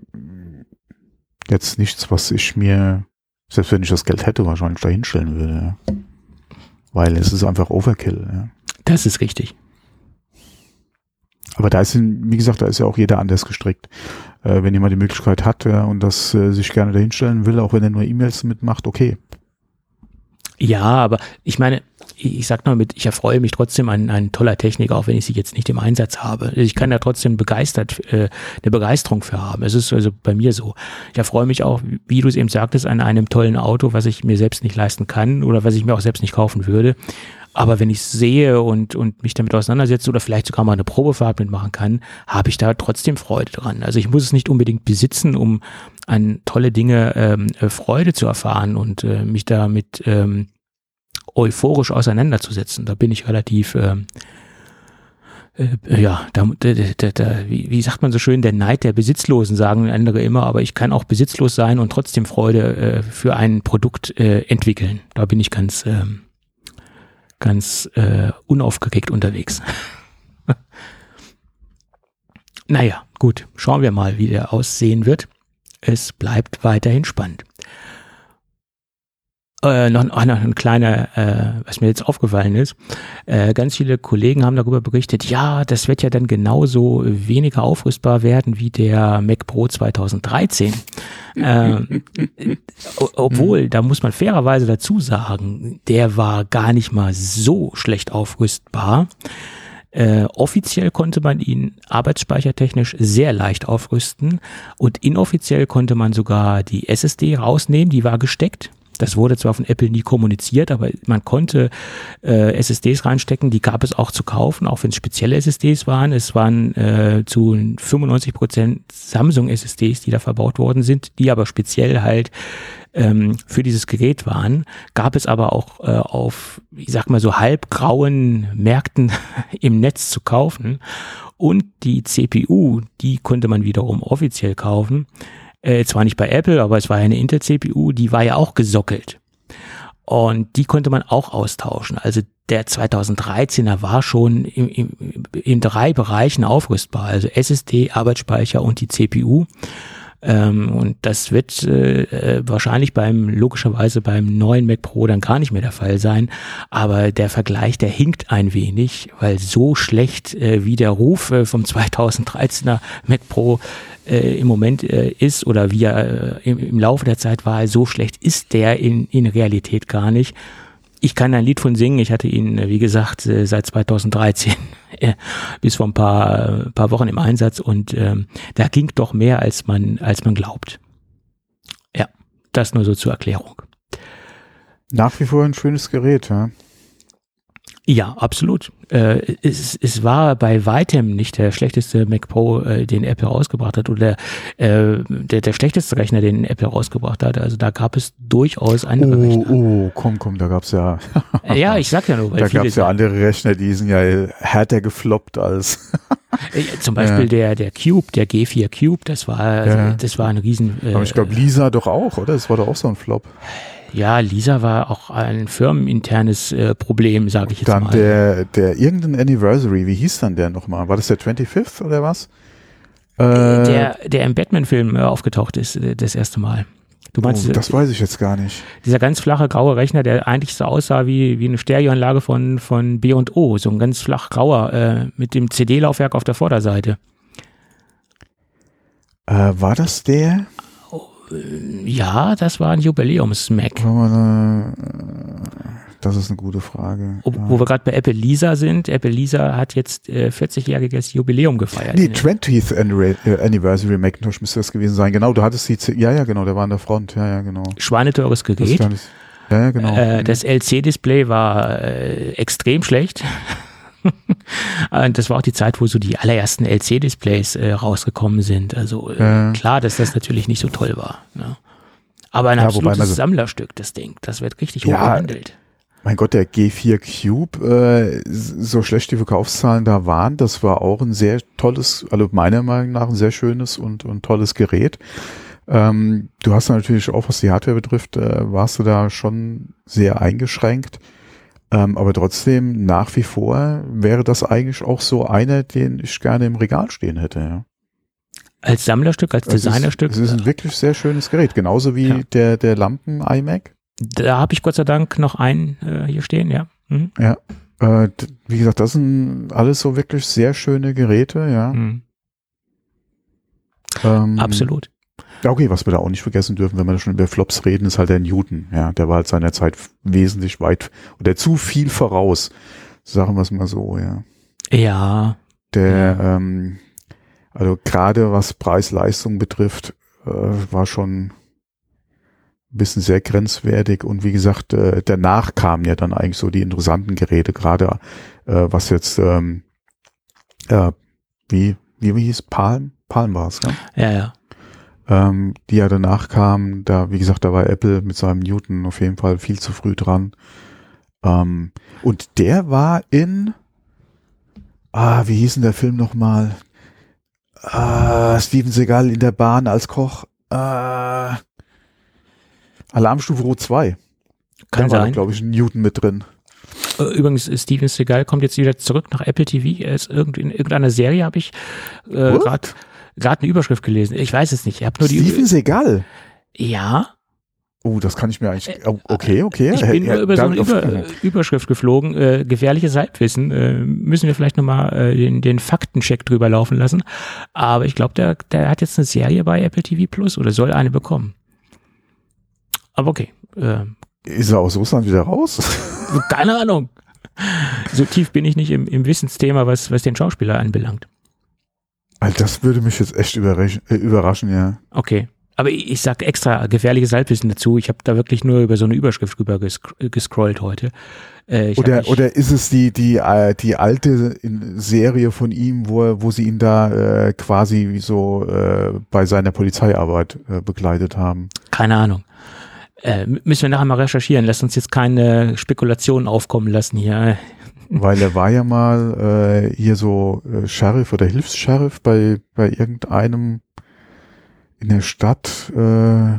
jetzt nichts, was ich mir, selbst wenn ich das Geld hätte, wahrscheinlich da hinstellen würde. Ja. Weil es ist einfach Overkill. Ja. Das ist richtig. Aber da ist, wie gesagt, da ist ja auch jeder anders gestrickt. Äh, wenn jemand die Möglichkeit hat ja, und das äh, sich gerne dahinstellen will, auch wenn er nur E-Mails mitmacht, okay. Ja, aber ich meine, ich sag mal mit, ich erfreue mich trotzdem an, an toller Technik, auch wenn ich sie jetzt nicht im Einsatz habe. Ich kann da trotzdem begeistert, äh, eine Begeisterung für haben. Es ist also bei mir so. Ich erfreue mich auch, wie du es eben sagtest, an einem tollen Auto, was ich mir selbst nicht leisten kann oder was ich mir auch selbst nicht kaufen würde. Aber wenn ich es sehe und, und mich damit auseinandersetze oder vielleicht sogar mal eine Probefahrt mitmachen kann, habe ich da trotzdem Freude dran. Also ich muss es nicht unbedingt besitzen, um an tolle Dinge ähm, äh, Freude zu erfahren und äh, mich damit ähm, euphorisch auseinanderzusetzen. Da bin ich relativ, ähm, äh, ja, da, da, da, da, wie, wie sagt man so schön, der Neid der Besitzlosen, sagen andere immer, aber ich kann auch besitzlos sein und trotzdem Freude äh, für ein Produkt äh, entwickeln. Da bin ich ganz, ähm, ganz äh, unaufgeregt unterwegs. naja, gut, schauen wir mal, wie der aussehen wird. Es bleibt weiterhin spannend. Äh, noch, noch ein kleiner, äh, was mir jetzt aufgefallen ist, äh, ganz viele Kollegen haben darüber berichtet, ja, das wird ja dann genauso weniger aufrüstbar werden wie der Mac Pro 2013. äh, obwohl, da muss man fairerweise dazu sagen, der war gar nicht mal so schlecht aufrüstbar. Äh, offiziell konnte man ihn arbeitsspeichertechnisch sehr leicht aufrüsten und inoffiziell konnte man sogar die SSD rausnehmen, die war gesteckt. Das wurde zwar von Apple nie kommuniziert, aber man konnte äh, SSDs reinstecken, die gab es auch zu kaufen, auch wenn es spezielle SSDs waren. Es waren äh, zu 95 Prozent Samsung SSDs, die da verbaut worden sind, die aber speziell halt ähm, für dieses Gerät waren. Gab es aber auch äh, auf, ich sag mal so halbgrauen Märkten im Netz zu kaufen. Und die CPU, die konnte man wiederum offiziell kaufen äh, zwar nicht bei Apple, aber es war ja eine Intel-CPU, die war ja auch gesockelt. Und die konnte man auch austauschen. Also der 2013er war schon in, in, in drei Bereichen aufrüstbar. Also SSD, Arbeitsspeicher und die CPU. Ähm, und das wird äh, wahrscheinlich beim, logischerweise beim neuen Mac Pro dann gar nicht mehr der Fall sein. Aber der Vergleich, der hinkt ein wenig, weil so schlecht äh, wie der Ruf äh, vom 2013er Mac Pro äh, im Moment äh, ist oder wie er äh, im, im Laufe der Zeit war, so schlecht ist der in, in Realität gar nicht ich kann ein Lied von singen. Ich hatte ihn, wie gesagt, äh, seit 2013 äh, bis vor ein paar, paar Wochen im Einsatz und ähm, da ging doch mehr, als man, als man glaubt. Ja, das nur so zur Erklärung. Nach wie vor ein schönes Gerät, ja. Ja, absolut. Äh, es, es war bei weitem nicht der schlechteste Mac Pro, äh, den Apple rausgebracht hat, oder äh, der, der schlechteste Rechner, den Apple rausgebracht hat. Also da gab es durchaus andere oh, Rechner. Oh, komm, komm, da gab's ja. ja, ich sag ja nur, weil da gab's ja andere Rechner, die sind ja härter gefloppt als. Äh, zum Beispiel ja. der, der Cube, der G4 Cube, das war, ja. das war ein riesen. Äh, Aber ich glaube, Lisa doch auch, oder? Das war doch auch so ein Flop. Ja, Lisa war auch ein firmeninternes äh, Problem, sage ich jetzt dann mal. Dann der, der irgendein Anniversary, wie hieß dann der nochmal? War das der 25th oder was? Äh, der, der im Batman-Film äh, aufgetaucht ist, äh, das erste Mal. Du meinst, oh, das weiß ich jetzt gar nicht. Dieser ganz flache graue Rechner, der eigentlich so aussah wie, wie eine Stereoanlage von, von B&O, so ein ganz flach grauer, äh, mit dem CD-Laufwerk auf der Vorderseite. Äh, war das der? Ja, das war ein Jubiläums-Mac. Das ist eine gute Frage. Wo, wo wir gerade bei Apple Lisa sind. Apple Lisa hat jetzt äh, 40-jähriges Jubiläum gefeiert. Nee, 20th äh, Anniversary Macintosh müsste das gewesen sein. Genau, du hattest die, ja, ja, genau, der war an der Front. Ja, ja, genau. Schweineteures Gerät. Das, ja, ja, genau. Äh, das LC-Display war äh, extrem schlecht. das war auch die Zeit, wo so die allerersten LC-Displays äh, rausgekommen sind. Also äh, klar, dass das natürlich nicht so toll war. Ne? Aber ein ja, absolutes so, Sammlerstück, das Ding. Das wird richtig hoch ja, gehandelt. Mein Gott, der G4 Cube, äh, so schlecht die Verkaufszahlen da waren, das war auch ein sehr tolles, also meiner Meinung nach ein sehr schönes und, und tolles Gerät. Ähm, du hast natürlich auch, was die Hardware betrifft, äh, warst du da schon sehr eingeschränkt. Ähm, aber trotzdem, nach wie vor wäre das eigentlich auch so einer, den ich gerne im Regal stehen hätte. Ja. Als Sammlerstück, als Designerstück? Es ist, es ist ein wirklich sehr schönes Gerät, genauso wie ja. der, der Lampen iMac. Da habe ich Gott sei Dank noch einen äh, hier stehen, ja. Mhm. Ja. Äh, wie gesagt, das sind alles so wirklich sehr schöne Geräte, ja. Mhm. Ähm, Absolut. Ja, okay, was wir da auch nicht vergessen dürfen, wenn wir schon über Flops reden, ist halt der Newton. Ja, der war halt seiner Zeit wesentlich weit oder zu viel voraus. Sagen wir es mal so, ja. Ja. Der, ähm, also gerade was Preis-Leistung betrifft, äh, war schon ein bisschen sehr grenzwertig und wie gesagt, äh, danach kamen ja dann eigentlich so die interessanten Geräte, gerade äh, was jetzt ähm, äh, wie, wie, wie hieß Palm? Palm war es, ja? Ja, ja. Ähm, die ja danach kamen, da, wie gesagt, da war Apple mit seinem Newton auf jeden Fall viel zu früh dran. Ähm, und der war in, ah, wie hieß denn der Film nochmal? Ah, Steven Seagal in der Bahn als Koch. Ah, Alarmstufe Rot 2. Kann da war, sein. glaube ich, ein Newton mit drin. Äh, Übrigens, äh, Steven Seagal kommt jetzt wieder zurück nach Apple TV. Er ist irgend, in irgendeiner Serie, habe ich äh, gerade gerade eine Überschrift gelesen. Ich weiß es nicht. Ich habe nur die. Steven Seagal. ja, Oh, das kann ich mir eigentlich. oh, Okay, okay. Äh, ich bin nur über so eine Über, Überschrift geflogen. Äh, gefährliches Halbwissen. Äh, müssen wir vielleicht nochmal äh, den, den Faktencheck drüber laufen lassen. Aber ich glaube, der, der hat jetzt eine Serie bei Apple TV Plus oder soll eine bekommen. Aber okay. Äh, Ist er aus Russland wieder raus? keine Ahnung. So tief bin ich nicht im, im Wissensthema, was, was den Schauspieler anbelangt. Alter, das würde mich jetzt echt überraschen, äh, überraschen ja. Okay. Aber ich, ich sag extra gefährliches Halbwissen dazu. Ich habe da wirklich nur über so eine Überschrift rüber gescr gescrollt heute. Äh, Oder, oder ist es die, die, äh, die alte Serie von ihm, wo, er, wo sie ihn da äh, quasi wie so äh, bei seiner Polizeiarbeit äh, begleitet haben? Keine Ahnung. Äh, müssen wir nachher mal recherchieren. Lass uns jetzt keine Spekulationen aufkommen lassen hier. Weil er war ja mal äh, hier so äh, Sheriff oder Hilfs-Sheriff bei, bei irgendeinem in der Stadt äh,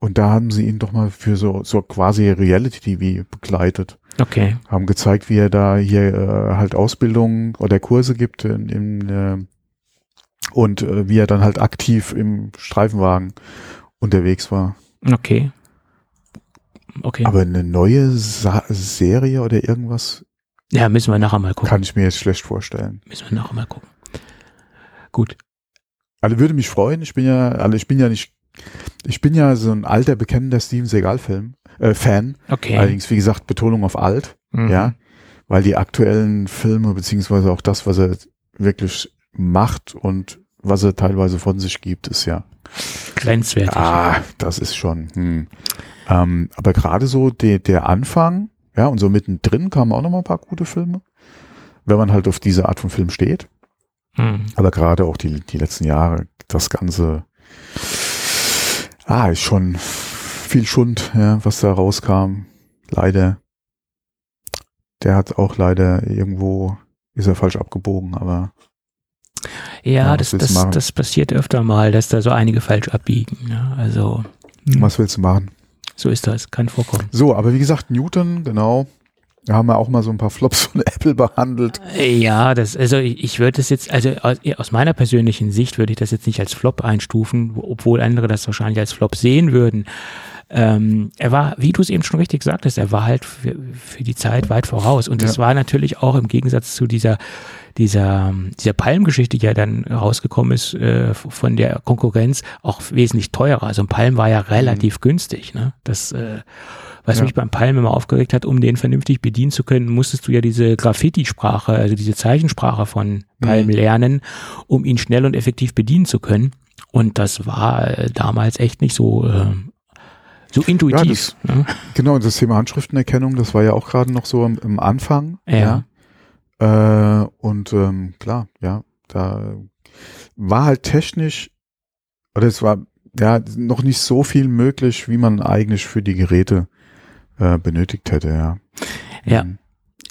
und da haben sie ihn doch mal für so, so quasi Reality-TV begleitet. Okay. haben gezeigt, wie er da hier äh, halt Ausbildung oder Kurse gibt in, in, äh, und äh, wie er dann halt aktiv im Streifenwagen unterwegs war. Okay. Okay. Aber eine neue Sa Serie oder irgendwas ja, müssen wir nachher mal gucken. kann ich mir jetzt schlecht vorstellen. Müssen wir nachher mal gucken. Gut. Also würde mich freuen. Ich bin ja, also ich bin ja nicht, ich bin ja so ein alter bekennender Steven Seagal Film äh, Fan. Okay. Allerdings wie gesagt Betonung auf alt. Mhm. ja, weil die aktuellen Filme beziehungsweise auch das, was er wirklich macht und was er teilweise von sich gibt, ist ja, Grenzwertig. ah, das ist schon. Hm. Ähm, aber gerade so der der Anfang, ja, und so mittendrin kamen auch noch mal ein paar gute Filme, wenn man halt auf diese Art von Film steht. Mhm. Aber gerade auch die die letzten Jahre, das ganze, ah, ist schon viel Schund, ja, was da rauskam. Leider. Der hat auch leider irgendwo, ist er falsch abgebogen, aber Ja, Ja, das, das, das passiert öfter mal, dass da so einige falsch abbiegen. Ja, also, hm, was willst du machen? So ist das. Kann vorkommen. So, aber wie gesagt, Newton, genau. Da haben wir auch mal so ein paar Flops von Apple behandelt. Ja, das, also ich, ich würde das jetzt, also aus, aus meiner persönlichen Sicht würde ich das jetzt nicht als Flop einstufen, wo- obwohl andere das wahrscheinlich als Flop sehen würden. Ähm, er war, wie du es eben schon richtig sagtest, er war halt für, für die Zeit weit voraus. Und das Ja. war natürlich auch im Gegensatz zu dieser, dieser, dieser Palm-Geschichte, die ja dann rausgekommen ist, äh, von der Konkurrenz auch wesentlich teurer. Also ein Palm war ja relativ günstig. Ne? Das, äh, was Ja. mich beim Palm immer aufgeregt hat, um den vernünftig bedienen zu können, musstest du ja diese Graffiti-Sprache, also diese Zeichensprache von Palm Mhm. lernen, um ihn schnell und effektiv bedienen zu können. Und das war äh, damals echt nicht so, äh, so intuitiv. ne? Genau, und das Thema Handschriftenerkennung, das war ja auch gerade noch so im, im Anfang. Ja. ja. Äh, und ähm, klar, ja, da war halt technisch, oder es war ja noch nicht so viel möglich, wie man eigentlich für die Geräte äh, benötigt hätte, ja. Ja. Mhm.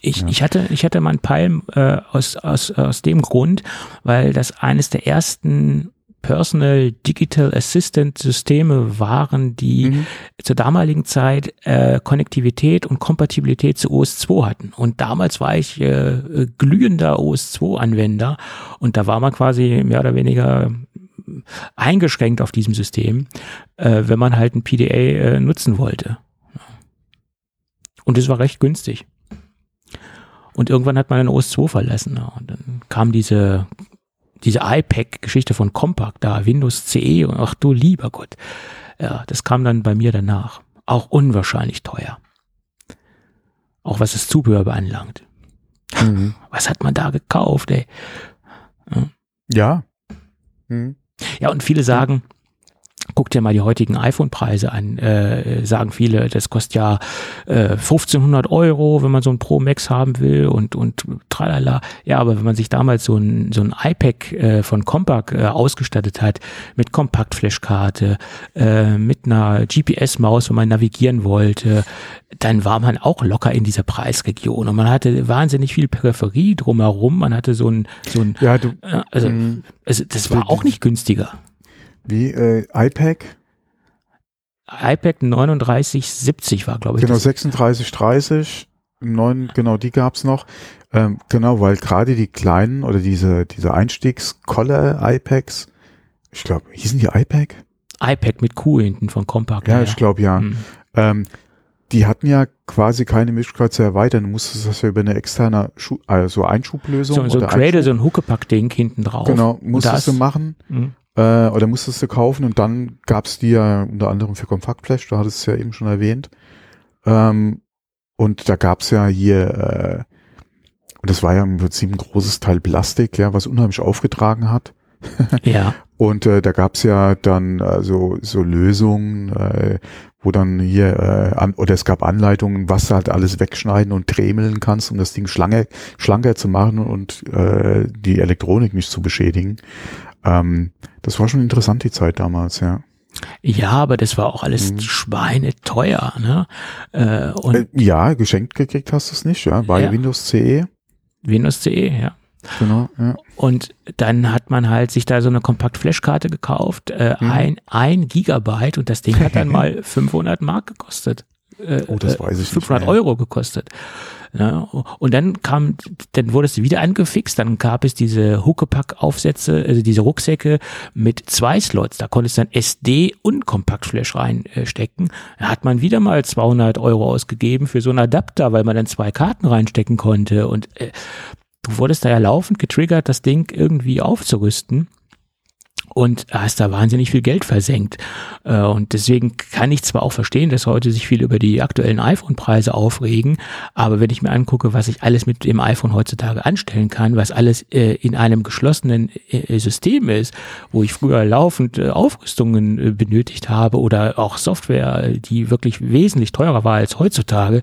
Ich, Ja. ich hatte, ich hatte mein Palm äh, aus, aus, aus dem Grund, weil das eines der ersten Personal Digital Assistant Systeme waren, die Mhm. zur damaligen Zeit äh, Konnektivität und Kompatibilität zu OS2 hatten. Und damals war ich äh, glühender OS2-Anwender und da war man quasi mehr oder weniger eingeschränkt auf diesem System, äh, wenn man halt ein PDA äh, nutzen wollte. Und es war recht günstig. Und irgendwann hat man dann OS2 verlassen. Ja. Und dann kam diese diese iPack-Geschichte von Compaq da, Windows CE und ach du lieber Gott. Ja, das kam dann bei mir danach. Auch unwahrscheinlich teuer. Auch was das Zubehör beanlangt. Mhm. Was hat man da gekauft, ey? Ja. Mhm. Ja, und viele sagen, guck dir mal die heutigen iPhone-Preise an, äh, sagen viele, das kostet ja äh, 1500 Euro, wenn man so ein Pro Max haben will und, und tralala. Ja, aber wenn man sich damals so ein, so ein iPad äh, von Compaq äh, ausgestattet hat, mit Kompaktflashkarte, äh, mit einer GPS-Maus, wenn man navigieren wollte, dann war man auch locker in dieser Preisregion und man hatte wahnsinnig viel Peripherie drumherum, man hatte so ein, so ein, Ja, du, äh, also, Mhm. also das war auch nicht günstiger. Wie, äh, iPad? iPad 3970 war, glaube ich. Genau, das. 36, 30, 9, genau, die gab's noch. Ähm, genau, weil gerade die kleinen oder diese, diese Einstiegs-Collar-iPads, ich glaube, hießen die iPad? iPad mit Q hinten von Compaq. Ja, ich glaube ja. Hm. Ähm, die hatten ja quasi keine Möglichkeit zu erweitern. Du musstest das ja über eine externe Schu also Einschublösung So, so ein Cradle, so ein Huckepack-Ding hinten drauf. Genau, musstest du das- machen Hm. Äh, oder musstest du kaufen und dann gab's die ja unter anderem für Kompaktflash, du hattest es ja eben schon erwähnt. Ähm, und da gab's ja hier, äh, und das war ja im Prinzip ein großes Teil Plastik, ja, was unheimlich aufgetragen hat. Ja, Und äh, da gab's ja dann äh, so, so Lösungen, äh, wo dann hier, äh, an, oder es gab Anleitungen, was du halt alles wegschneiden und tremeln kannst, um das Ding schlanker, schlanker zu machen und äh, die Elektronik nicht zu beschädigen. Ähm, das war schon interessant, die Zeit damals, ja. ja, aber das war auch alles Mhm. schweineteuer. Ne? Äh, und Äh, ja, geschenkt gekriegt hast du es nicht, ja, bei Ja. Windows CE, Windows CE, ja. genau, ja. Und dann hat man halt sich da so eine Kompakt-Flash-Karte gekauft, äh, Mhm. ein, ein Gigabyte und das Ding hat dann mal 500 Mark gekostet. Äh, Oh, das äh, weiß ich nicht 500 mehr. Euro gekostet. Ja, und dann kam, dann wurde es wieder angefixt, dann gab es diese Huckepack-Aufsätze, also diese Rucksäcke mit zwei Slots, da konntest du dann SD und Kompaktflash reinstecken. Da hat man wieder mal 200 Euro ausgegeben für so einen Adapter, weil man dann zwei Karten reinstecken konnte. Und äh, du wurdest da ja laufend getriggert, das Ding irgendwie aufzurüsten und hast da wahnsinnig viel Geld versenkt. Äh, Und deswegen kann ich zwar auch verstehen, dass heute sich viel über die aktuellen iPhone-Preise aufregen, aber wenn ich mir angucke, was ich alles mit dem iPhone heutzutage anstellen kann, was alles äh, in einem geschlossenen äh, System ist, wo ich früher laufend Aufrüstungen benötigt habe oder auch Software, die wirklich wesentlich teurer war als heutzutage,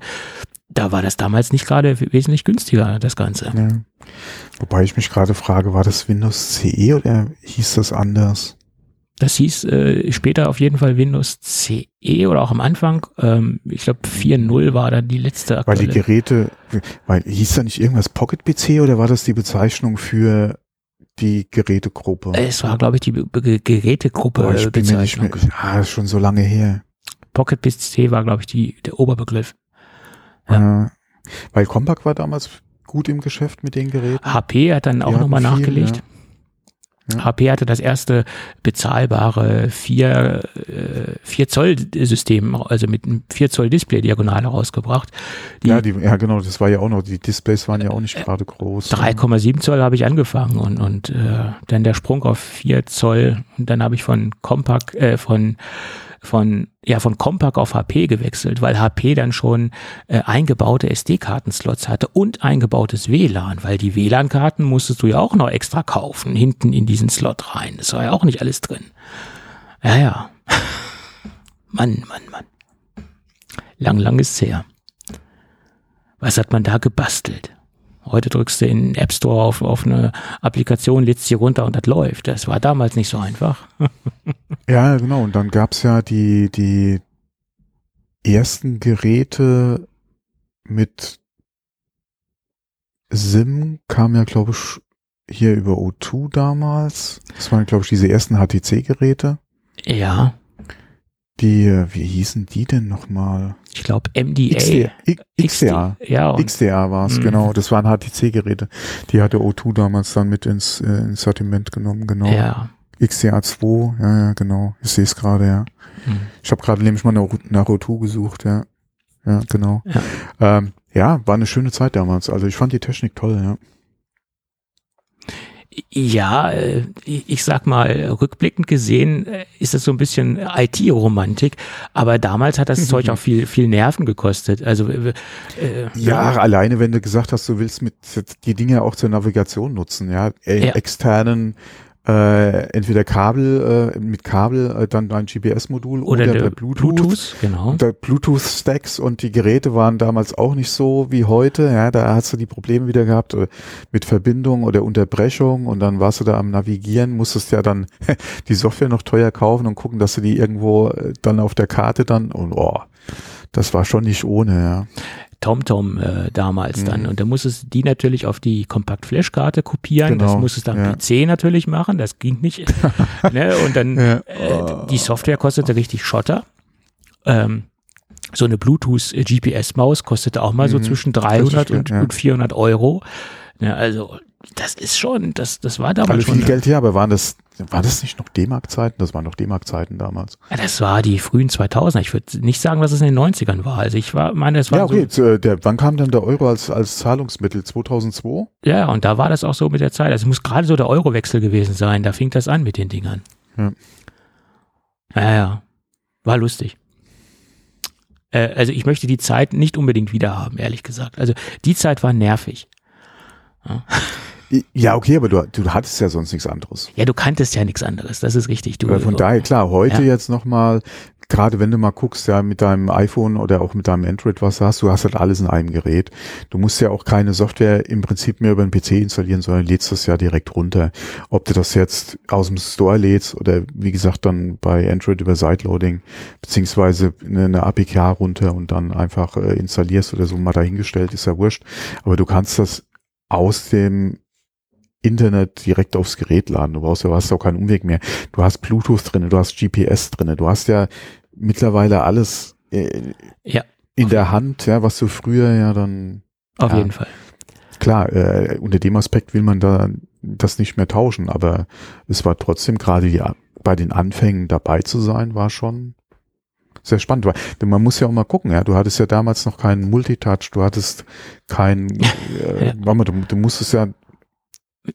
da war das damals nicht gerade wesentlich günstiger, das Ganze. ja. Wobei ich mich gerade frage, war das Windows CE oder hieß das anders? Das hieß äh, später auf jeden Fall Windows CE oder auch am Anfang. Ähm, ich glaube 4.0 war dann die letzte Weil die aktuelle. Geräte, weil hieß da nicht irgendwas Pocket PC oder war das die Bezeichnung für die Gerätegruppe? es war, glaube ich, die Be Gerätegruppe Boah, ich bin mir nicht mehr, ah, schon so lange her. Pocket PC war, glaube ich, die, der Oberbegriff. Ja. Äh, weil Compaq war damals gut im Geschäft mit den Geräten. HP hat dann auch nochmal nachgelegt. ja. Ja. HP hatte das erste bezahlbare 4, äh, 4 Zoll System, also mit einem 4 Zoll Display diagonal rausgebracht. Die ja, die, ja, genau, das war ja auch noch, die Displays waren ja auch nicht gerade groß. 3,7 Zoll habe ich angefangen und, und äh, dann der Sprung auf 4 Zoll und dann habe ich von Compaq, äh, von von ja von Compaq auf HP gewechselt, weil HP dann schon äh, eingebaute SD-Kartenslots hatte und eingebautes WLAN, weil die WLAN-Karten musstest du ja auch noch extra kaufen hinten in diesen Slot rein. Das war ja auch nicht alles drin. Ja ja, Mann, Mann, Mann. Lang, lang ist's her. Was hat man da gebastelt? Heute drückst du in den App Store auf, auf eine Applikation, lädst sie runter und das läuft. Das war damals nicht so einfach. Ja, genau. Und dann gab's ja die, die ersten Geräte mit SIM, kam ja, glaube ich, hier über O2 damals. Das waren, glaube ich, diese ersten HTC-Geräte. Ja, Die, wie hießen die denn nochmal? ich glaube MDA. XDR. I- XDR. Ja, XDR war es, Mhm. genau. Das waren HTC-Geräte. Die hatte O2 damals dann mit ins, äh, ins Sortiment genommen, genau. ja. XDR 2, ja, ja, genau. Ich sehe es gerade, ja. Hm. Ich habe gerade nämlich mal nach, nach O2 gesucht, ja. Ja, genau. Ja. Ähm, ja, war eine schöne Zeit damals. Also ich fand die Technik toll, ja. Ja, äh, ich sag mal, rückblickend gesehen äh, ist das so ein bisschen IT-Romantik, aber damals hat das Zeug auch viel, viel Nerven gekostet. Also äh, ja, ja, alleine wenn du gesagt hast, du willst mit die Dinge auch zur Navigation nutzen, ja, ja. externen äh, entweder Kabel äh, mit Kabel äh, dann ein GPS-Modul oder, oder der, Bluetooth, Bluetooth genau. Der Bluetooth-Stacks und die Geräte waren damals auch nicht so wie heute. Ja, da hast du die Probleme wieder gehabt äh, mit Verbindung oder Unterbrechung und dann warst du da am Navigieren, musstest ja dann die Software noch teuer kaufen und gucken, dass du die irgendwo äh, dann auf der Karte dann und oh, das war schon nicht ohne. Ja. TomTom äh, damals mhm. dann. Und da musstest du die natürlich auf die Kompakt-Flash-Karte kopieren. Genau. Das musstest du am ja. PC natürlich machen. Das ging nicht. ne? Und dann ja. äh, die Software kostete richtig Schotter. Ähm, so eine Bluetooth-GPS-Maus kostete auch mal mhm. so zwischen 300 und, ja. und 400 Euro. Ja, also das ist schon, das, das war damals Alle schon. viel Geld, ja, aber waren das, war das nicht noch D-Mark-Zeiten? Das waren noch D-Mark-Zeiten damals. Ja, das war die frühen 2000er. Ich würde nicht sagen, dass es in den 90ern war. Also ich war, meine, es war Ja, okay. So, der, wann kam denn der Euro als, als Zahlungsmittel? 2002? Ja, und da war das auch so mit der Zeit. Also es muss gerade so der Eurowechsel gewesen sein. Da fing das an mit den Dingern. Ja. Ja, ja. War lustig äh, also ich möchte die Zeit nicht unbedingt wieder haben, ehrlich gesagt. Also die Zeit war nervig. Ja. Ja, okay, aber du, du hattest ja sonst nichts anderes. Ja, du kanntest ja nichts anderes, das ist richtig. Du, aber von daher, klar, heute ja. jetzt nochmal, gerade wenn du mal guckst, ja, mit deinem iPhone oder auch mit deinem Android, was hast, du hast halt alles in einem Gerät. Du musst ja auch keine Software im Prinzip mehr über den PC installieren, sondern lädst das ja direkt runter. Ob du das jetzt aus dem Store lädst oder wie gesagt dann bei Android über Sideloading, beziehungsweise eine, eine APK runter und dann einfach äh, installierst oder so mal dahingestellt, ist ja wurscht. Aber du kannst das aus dem Internet direkt aufs Gerät laden. Du brauchst ja, du hast auch keinen Umweg mehr. Du hast Bluetooth drinne, du hast GPS drinne, du hast ja mittlerweile alles äh, ja. in der Hand, ja, was du früher ja dann. Auf ja, jeden Fall. Klar, äh, unter dem Aspekt will man da das nicht mehr tauschen, aber es war trotzdem gerade ja bei den Anfängen dabei zu sein, war schon sehr spannend. Weil, denn man muss ja auch mal gucken, ja, du hattest ja damals noch keinen Multitouch, du hattest kein, äh, ja. warte mal, du, du musstest ja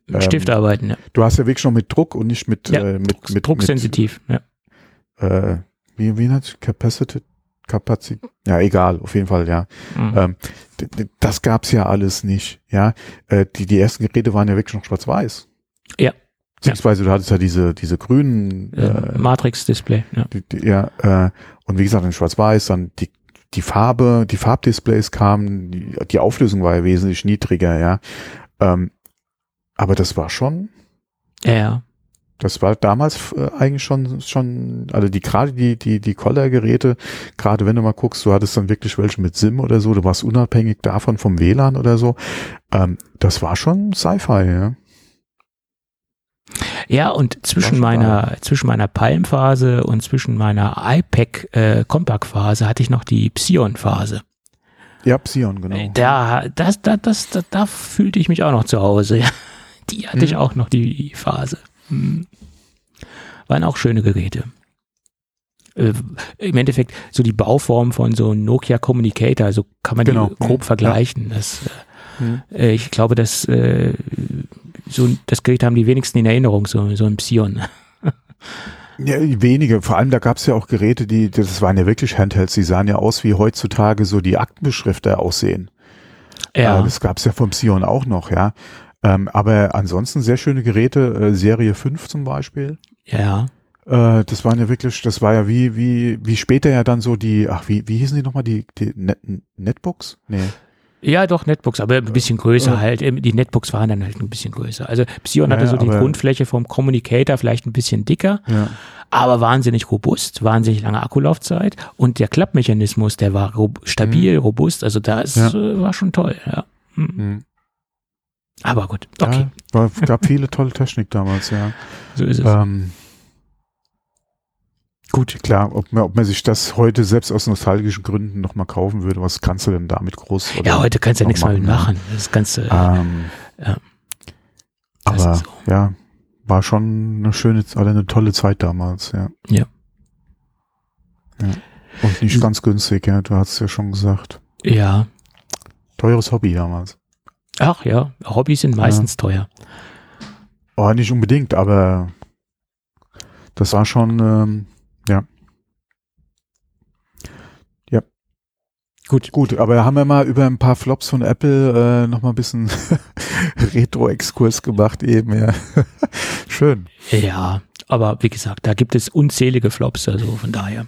ähm, Stift arbeiten, ja. Du hast ja wirklich schon mit Druck und nicht mit, ja, äh, mit, mit Drucksensitiv, mit, ja. Äh, wie, wie nennt Capacity? Kapazität, ja, egal, auf jeden Fall, ja. Mhm. Ähm, das gab's ja alles nicht, ja. Äh, die, die ersten Geräte waren ja wirklich noch schwarz-weiß. Ja. Beziehungsweise du hattest ja diese, diese grünen äh, Matrix-Display, ja. Die, die, ja äh, und wie gesagt, in schwarz-weiß, dann die, die Farbe, die Farbdisplays kamen, die, die Auflösung war ja wesentlich niedriger, ja. Ähm, aber das war schon. Ja. Das war damals äh, eigentlich schon, schon, also die gerade die, die, die Collar-Geräte, gerade wenn du mal guckst, du hattest dann wirklich welche mit SIM oder so, du warst unabhängig davon vom WLAN oder so. Ähm, das war schon Sci-Fi, ja. Ja, und zwischen meiner, zwischen meiner Palm-Phase und zwischen meiner iPac äh, hatte ich noch die Psion-Phase. Ja, Psion, genau. Da, das, das, das, da, da fühlte ich mich auch noch zu Hause, ja. Die hatte mhm. ich auch noch, die Phase. Mhm. Waren auch schöne Geräte. Äh, Im Endeffekt so die Bauform von so Nokia Communicator, also kann man genau. die grob mhm. vergleichen. Das, äh, mhm. äh, ich glaube, dass äh, so das Gerät haben die wenigsten in Erinnerung, so, so ein Psion. Ja, wenige. Vor allem, da gab es ja auch Geräte, die, das waren ja wirklich Handhelds, die sahen ja aus, wie heutzutage so die Aktenbeschrifter aussehen. Ja. Äh, das gab es ja vom Psion auch noch, ja. Ähm, aber ansonsten sehr schöne Geräte, äh, Serie 5 zum Beispiel. Ja. Äh, das waren ja wirklich, das war ja wie, wie, wie später ja dann so die, ach, wie, wie hießen die nochmal, die, die Net Netbooks? Nee. Ja, doch, Netbooks, aber ein bisschen größer äh, halt. Die Netbooks waren dann halt ein bisschen größer. Also Psion hatte ja, so die Grundfläche vom Communicator vielleicht ein bisschen dicker, ja. aber wahnsinnig robust, wahnsinnig lange Akkulaufzeit und der Klappmechanismus, der war rob stabil, mhm. robust, also das ja. Äh, war schon toll, ja. Mhm. Aber gut, okay. Ja, war, gab viele tolle Technik damals, ja. So ist es. Ähm, gut, klar, ob man, ob man sich das heute selbst aus nostalgischen Gründen nochmal kaufen würde, was kannst du denn damit groß? ja, heute kannst du ja nichts mehr machen. Das Ganze. Ähm, ja. Aber so. ja, war schon eine schöne, oder eine tolle Zeit damals, ja. Ja. ja. Und nicht ganz günstig, ja, du hast es ja schon gesagt. Ja. Teures Hobby damals. Ach ja, Hobbys sind meistens ja. teuer. Oh, nicht unbedingt, aber das war schon, ähm, ja. Ja. Gut. Gut, aber haben wir mal über ein paar Flops von Apple äh, noch mal ein bisschen Retro-Exkurs gemacht eben, ja. Schön. Ja, aber wie gesagt, da gibt es unzählige Flops, also von daher.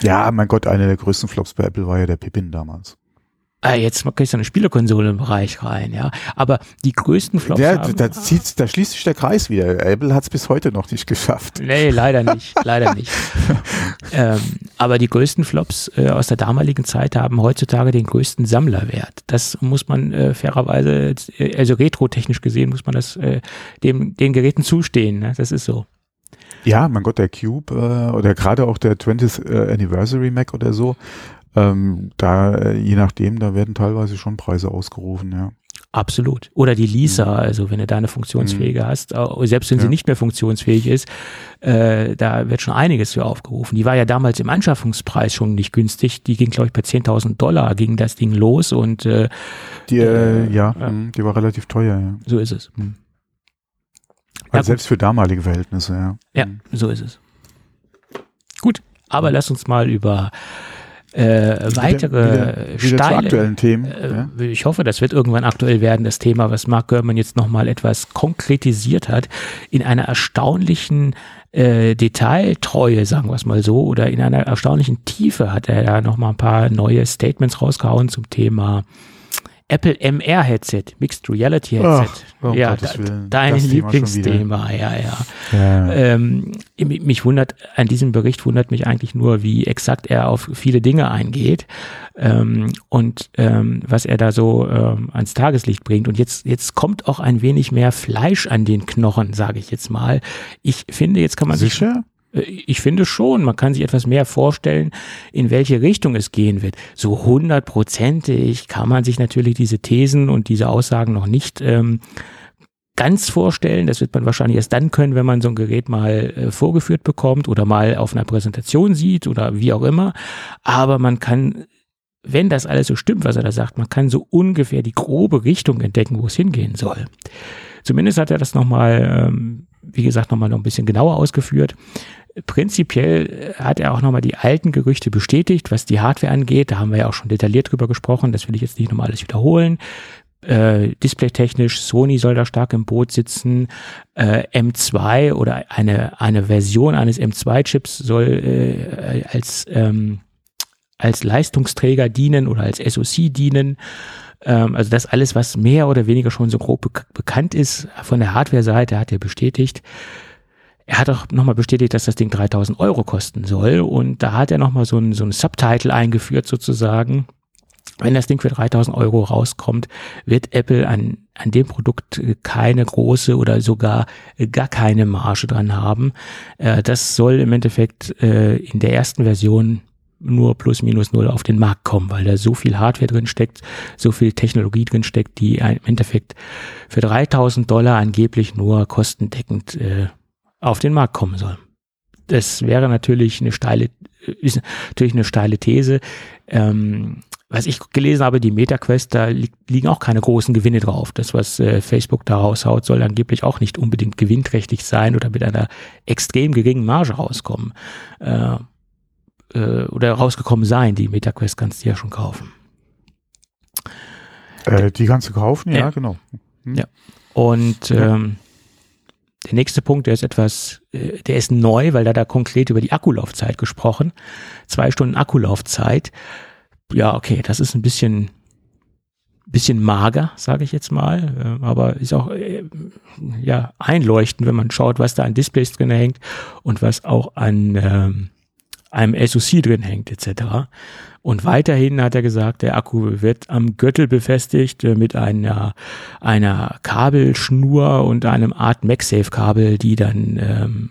Ja, mein Gott, einer der größten Flops bei Apple war ja der Pippin damals. Ah, jetzt kriegst du eine Spielekonsole im Bereich rein, ja. Aber die größten Flops. Ja, haben, da, zieht's, da schließt sich der Kreis wieder. Apple hat es bis heute noch nicht geschafft. Nee, leider nicht. leider nicht. ähm, aber die größten Flops äh, aus der damaligen Zeit haben heutzutage den größten Sammlerwert. Das muss man äh, fairerweise, äh, also retrotechnisch gesehen, muss man das äh, dem, den Geräten zustehen. Ne? Das ist so. Ja, mein Gott, der Cube äh, oder gerade auch der 20th äh, Anniversary Mac oder so, ähm, da, äh, je nachdem, da werden teilweise schon Preise ausgerufen, ja. Absolut. Oder die Lisa, mhm. also wenn du da eine funktionsfähige mhm. hast, selbst wenn ja. sie nicht mehr funktionsfähig ist, äh, da wird schon einiges für aufgerufen. Die war ja damals im Anschaffungspreis schon nicht günstig. Die ging, glaube ich, bei 10.000 Dollar ging das Ding los und äh, die, äh, äh ja, mhm, die war relativ teuer. Ja. So ist es. Mhm. Also selbst für damalige Verhältnisse, ja. Ja, so ist es. Gut, aber lass uns mal über äh, weitere wieder, wieder, steile, aktuellen Themen. Äh, ja. Ich hoffe, das wird irgendwann aktuell werden, das Thema, was Mark Gurman jetzt nochmal etwas konkretisiert hat, in einer erstaunlichen äh, Detailtreue, sagen wir es mal so, oder in einer erstaunlichen Tiefe hat er da nochmal ein paar neue Statements rausgehauen zum Thema Apple MR Headset, Mixed Reality Headset. Ach, ja, da, dein Lieblingsthema, ja, ja. ja. Ähm, mich wundert, an diesem Bericht wundert mich eigentlich nur, wie exakt er auf viele Dinge eingeht ähm, und ähm, was er da so ähm, ans Tageslicht bringt. Und jetzt, jetzt kommt auch ein wenig mehr Fleisch an den Knochen, sage ich jetzt mal. Ich finde, jetzt kann man Sicher? Ich finde schon, man kann sich etwas mehr vorstellen, in welche Richtung es gehen wird. So hundertprozentig kann man sich natürlich diese Thesen und diese Aussagen noch nicht ähm, ganz vorstellen. Das wird man wahrscheinlich erst dann können, wenn man so ein Gerät mal äh, vorgeführt bekommt oder mal auf einer Präsentation sieht oder wie auch immer. Aber man kann, wenn das alles so stimmt, was er da sagt, man kann so ungefähr die grobe Richtung entdecken, wo es hingehen soll. Zumindest hat er das nochmal, ähm, wie gesagt, nochmal noch ein bisschen genauer ausgeführt. Prinzipiell hat er auch nochmal die alten Gerüchte bestätigt, was die Hardware angeht. Da haben wir ja auch schon detailliert drüber gesprochen. Das will ich jetzt nicht nochmal alles wiederholen. Äh, Displaytechnisch, Sony soll da stark im Boot sitzen. Äh, M2 oder eine, eine Version eines M2-Chips soll äh, als, ähm, als Leistungsträger dienen oder als SoC dienen. Ähm, also das alles, was mehr oder weniger schon so grob be bekannt ist von der Hardware-Seite, hat er bestätigt. Er hat auch nochmal bestätigt, dass das Ding 3000 Euro kosten soll und da hat er nochmal so ein, so Subtitle eingeführt sozusagen. Wenn das Ding für 3000 Euro rauskommt, wird Apple an, an dem Produkt keine große oder sogar gar keine Marge dran haben. Äh, das soll im Endeffekt äh, in der ersten Version nur plus minus null auf den Markt kommen, weil da so viel Hardware drin steckt, so viel Technologie drin steckt, die im Endeffekt für 3000 Dollar angeblich nur kostendeckend äh, auf den Markt kommen soll. Das wäre natürlich eine steile, ist natürlich eine steile These. Ähm, was ich gelesen habe, die MetaQuest, da li liegen auch keine großen Gewinne drauf. Das, was äh, Facebook da raushaut, soll angeblich auch nicht unbedingt gewinnträchtig sein oder mit einer extrem geringen Marge rauskommen. Äh, äh, oder rausgekommen sein. Die MetaQuest kannst du ja schon kaufen. Äh, die kannst du kaufen, ja, ja. genau. Hm. Ja. Und ähm, der nächste Punkt, der ist etwas, äh, der ist neu, weil da da konkret über die Akkulaufzeit gesprochen. Zwei Stunden Akkulaufzeit. Ja, okay, das ist ein bisschen, bisschen mager, sage ich jetzt mal, äh, aber ist auch äh, ja einleuchtend, wenn man schaut, was da an Displays drin hängt und was auch an ähm, einem SoC drin hängt etc. Und weiterhin hat er gesagt, der Akku wird am Gürtel befestigt äh, mit einer, einer Kabelschnur und einem Art MagSafe-Kabel, die dann ähm,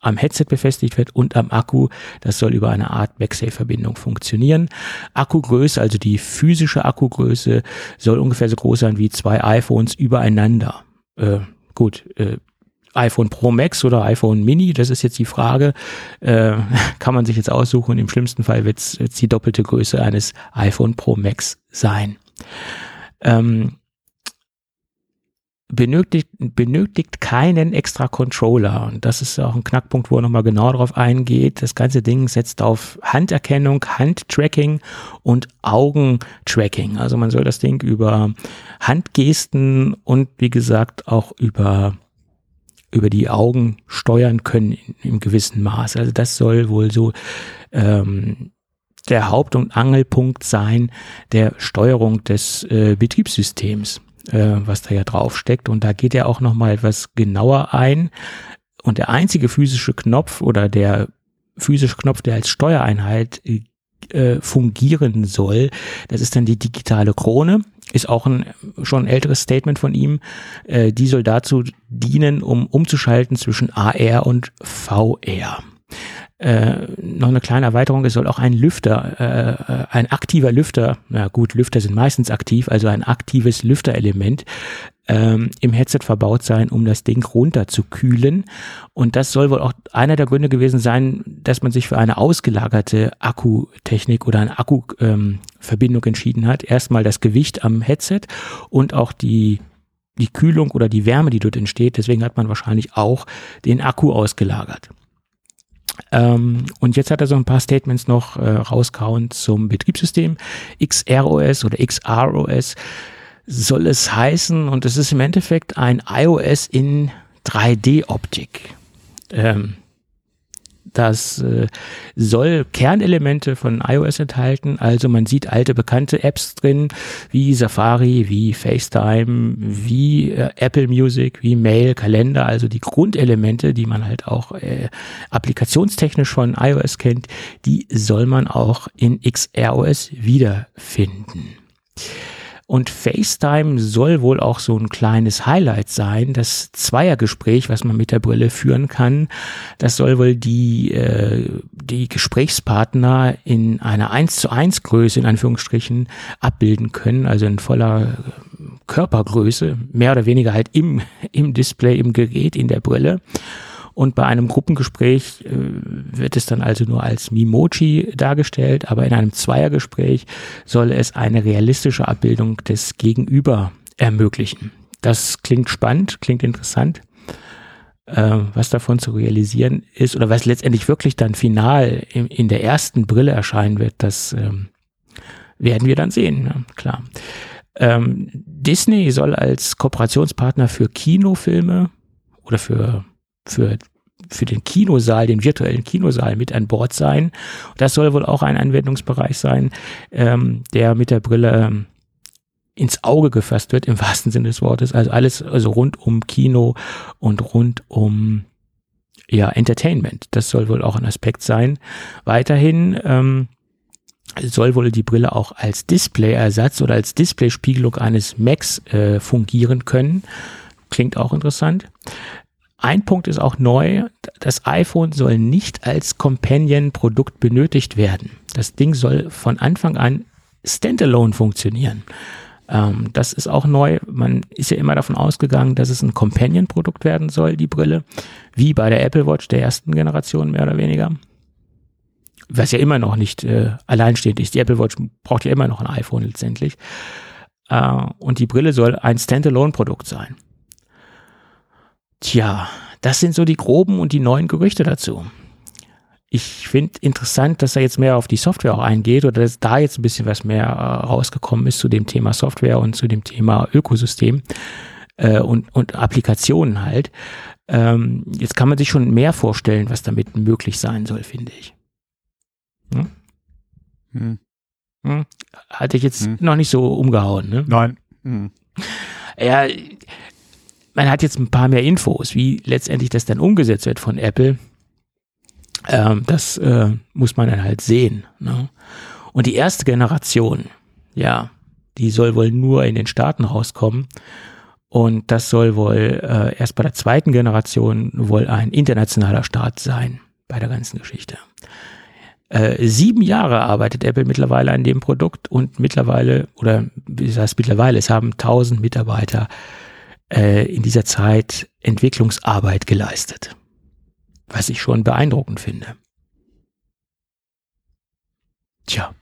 am Headset befestigt wird und am Akku. Das soll über eine Art MagSafe-Verbindung funktionieren. Akkugröße, also die physische Akkugröße, soll ungefähr so groß sein wie zwei iPhones übereinander. Äh, gut, äh, iPhone Pro Max oder iPhone Mini, das ist jetzt die Frage, äh, kann man sich jetzt aussuchen. Im schlimmsten Fall wird es die doppelte Größe eines iPhone Pro Max sein. Ähm, benötigt, benötigt keinen extra Controller. Und das ist auch ein Knackpunkt, wo er nochmal genau darauf eingeht. Das ganze Ding setzt auf Handerkennung, Handtracking und Augentracking. Also man soll das Ding über Handgesten und wie gesagt auch über über die Augen steuern können in, im gewissen Maß. Also das soll wohl so ähm, der Haupt- und Angelpunkt sein der Steuerung des äh, Betriebssystems äh, was da ja draufsteckt. Und da geht er auch nochmal etwas genauer ein. Und der einzige physische Knopf oder der physische Knopf, der als Steuereinheit äh, fungieren soll, das ist dann die digitale Krone. Ist auch ein schon älteres Statement von ihm. Äh, die soll dazu dienen, um umzuschalten zwischen AR und VR. Äh, noch eine kleine Erweiterung, es soll auch ein Lüfter, äh, äh, ein aktiver Lüfter, na gut, Lüfter sind meistens aktiv, also ein aktives Lüfterelement ähm, im Headset verbaut sein, um das Ding runter zu kühlen. Und das soll wohl auch einer der Gründe gewesen sein, dass man sich für eine ausgelagerte Akkutechnik oder eine Akkuverbindung ähm, entschieden hat. Erstmal das Gewicht am Headset und auch die die Kühlung oder die Wärme, die dort entsteht. Deswegen hat man wahrscheinlich auch den Akku ausgelagert. Ähm, und jetzt hat er so ein paar Statements noch äh, rausgehauen zum Betriebssystem. XROS oder XROS soll es heißen und es ist im Endeffekt ein iOS in 3D-Optik. Ähm, das äh, soll Kernelemente von iOS enthalten. Also man sieht alte bekannte Apps drin, wie Safari, wie FaceTime, wie äh, Apple Music, wie Mail, Kalender. Also die Grundelemente, die man halt auch äh, applikationstechnisch von iOS kennt, die soll man auch in XROS wiederfinden. Und FaceTime soll wohl auch so ein kleines Highlight sein, das Zweiergespräch, was man mit der Brille führen kann. Das soll wohl die, äh, die Gesprächspartner in einer 1 zu 1 Größe, in Anführungsstrichen, abbilden können, also in voller Körpergröße, mehr oder weniger halt im, im Display, im Gerät, in der Brille. Und bei einem Gruppengespräch äh, wird es dann also nur als Mimochi dargestellt, aber in einem Zweiergespräch soll es eine realistische Abbildung des Gegenüber ermöglichen. Das klingt spannend, klingt interessant. Äh, was davon zu realisieren ist oder was letztendlich wirklich dann final in, in der ersten Brille erscheinen wird, das ähm, werden wir dann sehen, ja, klar. Ähm, Disney soll als Kooperationspartner für Kinofilme oder für für für den Kinosaal, den virtuellen Kinosaal mit an Bord sein. Das soll wohl auch ein Anwendungsbereich sein, ähm, der mit der Brille ähm, ins Auge gefasst wird, im wahrsten Sinne des Wortes. Also alles, also rund um Kino und rund um ja, Entertainment. Das soll wohl auch ein Aspekt sein. Weiterhin ähm, soll wohl die Brille auch als Displayersatz oder als Displayspiegelung eines Macs äh, fungieren können. Klingt auch interessant. Ein Punkt ist auch neu, das iPhone soll nicht als Companion-Produkt benötigt werden. Das Ding soll von Anfang an standalone funktionieren. Ähm, das ist auch neu. Man ist ja immer davon ausgegangen, dass es ein Companion-Produkt werden soll, die Brille, wie bei der Apple Watch der ersten Generation mehr oder weniger. Was ja immer noch nicht äh, alleinstehend ist. Die Apple Watch braucht ja immer noch ein iPhone letztendlich. Äh, und die Brille soll ein Standalone-Produkt sein. Tja, das sind so die groben und die neuen Gerüchte dazu. Ich finde interessant, dass er jetzt mehr auf die Software auch eingeht oder dass da jetzt ein bisschen was mehr äh, rausgekommen ist zu dem Thema Software und zu dem Thema Ökosystem äh, und, und Applikationen halt. Ähm, jetzt kann man sich schon mehr vorstellen, was damit möglich sein soll, finde ich. Hm? Hm. Hm? Hatte ich jetzt hm. noch nicht so umgehauen, ne? Nein. Hm. Ja, man hat jetzt ein paar mehr Infos, wie letztendlich das dann umgesetzt wird von Apple. Ähm, das äh, muss man dann halt sehen. Ne? Und die erste Generation, ja, die soll wohl nur in den Staaten rauskommen. Und das soll wohl äh, erst bei der zweiten Generation wohl ein internationaler Start sein bei der ganzen Geschichte. Äh, sieben Jahre arbeitet Apple mittlerweile an dem Produkt und mittlerweile, oder wie heißt mittlerweile, es haben tausend Mitarbeiter äh, in dieser Zeit Entwicklungsarbeit geleistet. Was ich schon beeindruckend finde. Tja.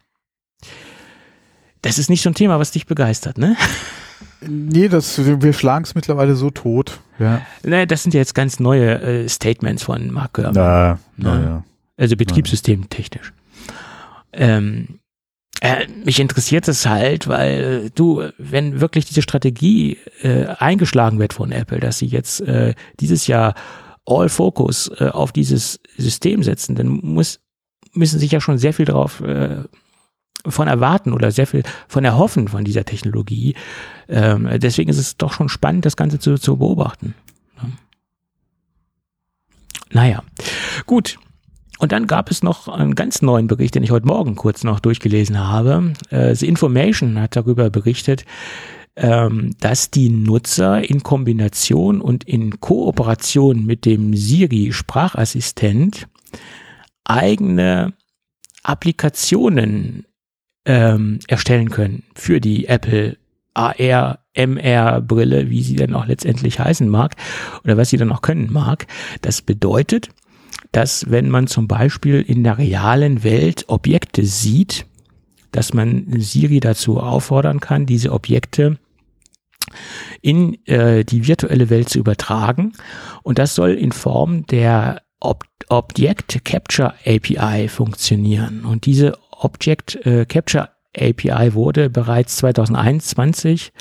Das ist nicht so ein Thema, was dich begeistert, ne? Nee, das, wir schlagen es mittlerweile so tot. Ja. Naja, das sind ja jetzt ganz neue äh, Statements von Mark Gurman. Na, na, ja. Also betriebssystemtechnisch. Ähm, äh, mich interessiert es halt, weil du, wenn wirklich diese Strategie äh, eingeschlagen wird von Apple, dass sie jetzt äh, dieses Jahr All Focus äh, auf dieses System setzen, dann muss, müssen sich ja schon sehr viel darauf äh, von erwarten oder sehr viel von erhoffen von dieser Technologie. Ähm, deswegen ist es doch schon spannend, das Ganze zu, zu beobachten. Naja, gut. Und dann gab es noch einen ganz neuen Bericht, den ich heute Morgen kurz noch durchgelesen habe. Äh, The Information hat darüber berichtet, ähm, dass die Nutzer in Kombination und in Kooperation mit dem Siri Sprachassistent eigene Applikationen ähm, erstellen können für die Apple AR, MR Brille, wie sie dann auch letztendlich heißen mag oder was sie dann auch können mag. Das bedeutet, dass wenn man zum Beispiel in der realen Welt Objekte sieht, dass man Siri dazu auffordern kann, diese Objekte in äh, die virtuelle Welt zu übertragen. Und das soll in Form der Ob Object Capture API funktionieren. Und diese Object äh, Capture API wurde bereits 2021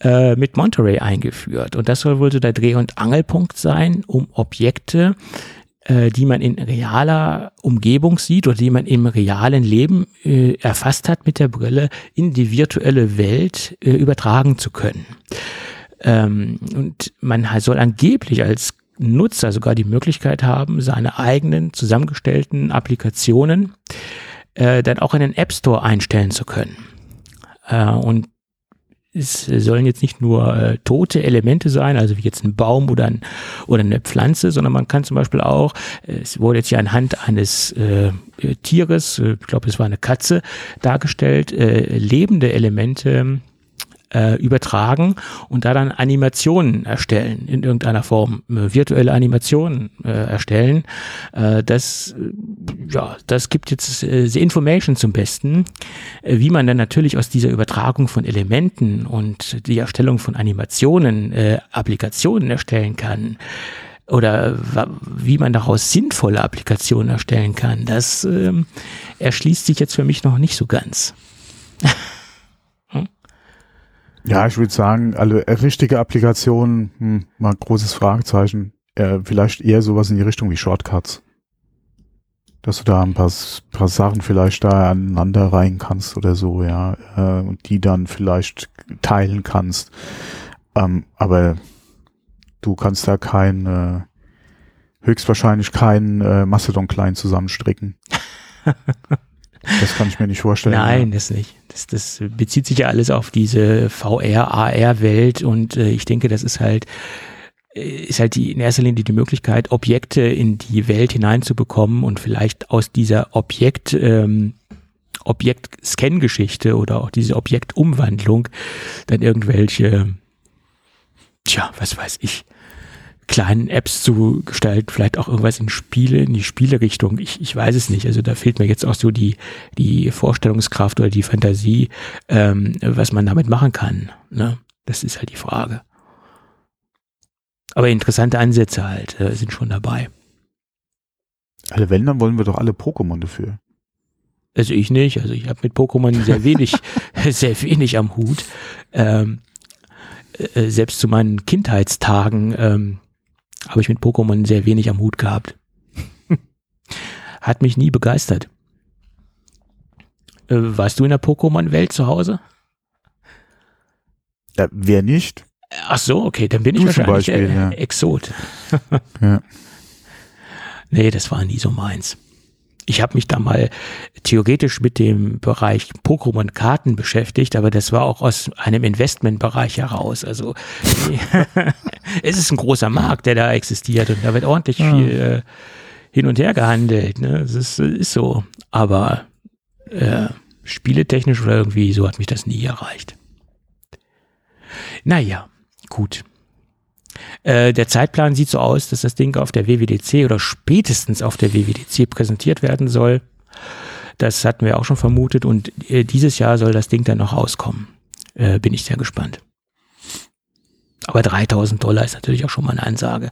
äh, mit Monterey eingeführt. Und das soll wohl so der Dreh- und Angelpunkt sein, um Objekte, äh, die man in realer Umgebung sieht oder die man im realen Leben äh, erfasst hat mit der Brille, in die virtuelle Welt äh, übertragen zu können. Ähm, und man soll angeblich als Nutzer sogar die Möglichkeit haben, seine eigenen zusammengestellten Applikationen äh, dann auch in den App Store einstellen zu können. Äh, und es sollen jetzt nicht nur äh, tote Elemente sein, also wie jetzt ein Baum oder, ein, oder eine Pflanze, sondern man kann zum Beispiel auch, es wurde jetzt hier anhand eines äh, Tieres, äh, ich glaube es war eine Katze, dargestellt, äh, lebende Elemente äh, übertragen und da dann Animationen erstellen, in irgendeiner Form, äh, virtuelle Animationen äh, erstellen. Äh, das, äh, ja, das gibt jetzt äh, The Information zum Besten, äh, wie man dann natürlich aus dieser Übertragung von Elementen und die Erstellung von Animationen äh, Applikationen erstellen kann oder wie man daraus sinnvolle Applikationen erstellen kann, das ähm, erschließt sich jetzt für mich noch nicht so ganz. Ja, ich würde sagen, alle äh, richtige Applikationen, hm, mal großes Fragezeichen. Äh, vielleicht eher sowas in die Richtung wie Shortcuts. Dass du da ein paar, paar Sachen vielleicht da aneinander rein kannst oder so, ja, äh, und die dann vielleicht teilen kannst. Ähm, aber du kannst da kein, äh, höchstwahrscheinlich keinen äh, Mastodon-Client zusammenstricken. Das kann ich mir nicht vorstellen. Nein, ja. das nicht. Das, das bezieht sich ja alles auf diese VR, AR-Welt und äh, ich denke, das ist halt äh, ist halt die in erster Linie die Möglichkeit, Objekte in die Welt hineinzubekommen und vielleicht aus dieser Objekt ähm, Objekt-Scan-Geschichte oder auch diese Objektumwandlung dann irgendwelche, tja, was weiß ich, kleinen Apps zu gestalten, vielleicht auch irgendwas in Spiele, in die Spielerichtung. Ich, ich weiß es nicht. Also da fehlt mir jetzt auch so die, die Vorstellungskraft oder die Fantasie, ähm, was man damit machen kann. Ne? Das ist halt die Frage. Aber interessante Ansätze halt äh, sind schon dabei. Also wenn, dann wollen wir doch alle Pokémon dafür. Also ich nicht. Also ich habe mit Pokémon sehr wenig, sehr wenig am Hut. Ähm, äh, selbst zu meinen Kindheitstagen ähm, habe ich mit Pokémon sehr wenig am Hut gehabt. Hat mich nie begeistert. Äh, warst du in der Pokémon-Welt zu Hause? Ja, wer nicht? Ach so, okay, dann bin du ich wahrscheinlich Beispiel, äh, ja. Exot. ja. Nee, das war nie so meins ich habe mich da mal theoretisch mit dem Bereich Pokémon-Karten beschäftigt, aber das war auch aus einem Investmentbereich heraus. Also es ist ein großer Markt, der da existiert und da wird ordentlich ja. viel äh, hin und her gehandelt. Ne? Das ist, ist so. Aber äh, spieletechnisch oder irgendwie so hat mich das nie erreicht. Naja, gut. Äh, der Zeitplan sieht so aus, dass das Ding auf der WWDC oder spätestens auf der WWDC präsentiert werden soll. Das hatten wir auch schon vermutet und äh, dieses Jahr soll das Ding dann noch rauskommen. Äh, bin ich sehr gespannt. Aber 3000 Dollar ist natürlich auch schon mal eine Ansage.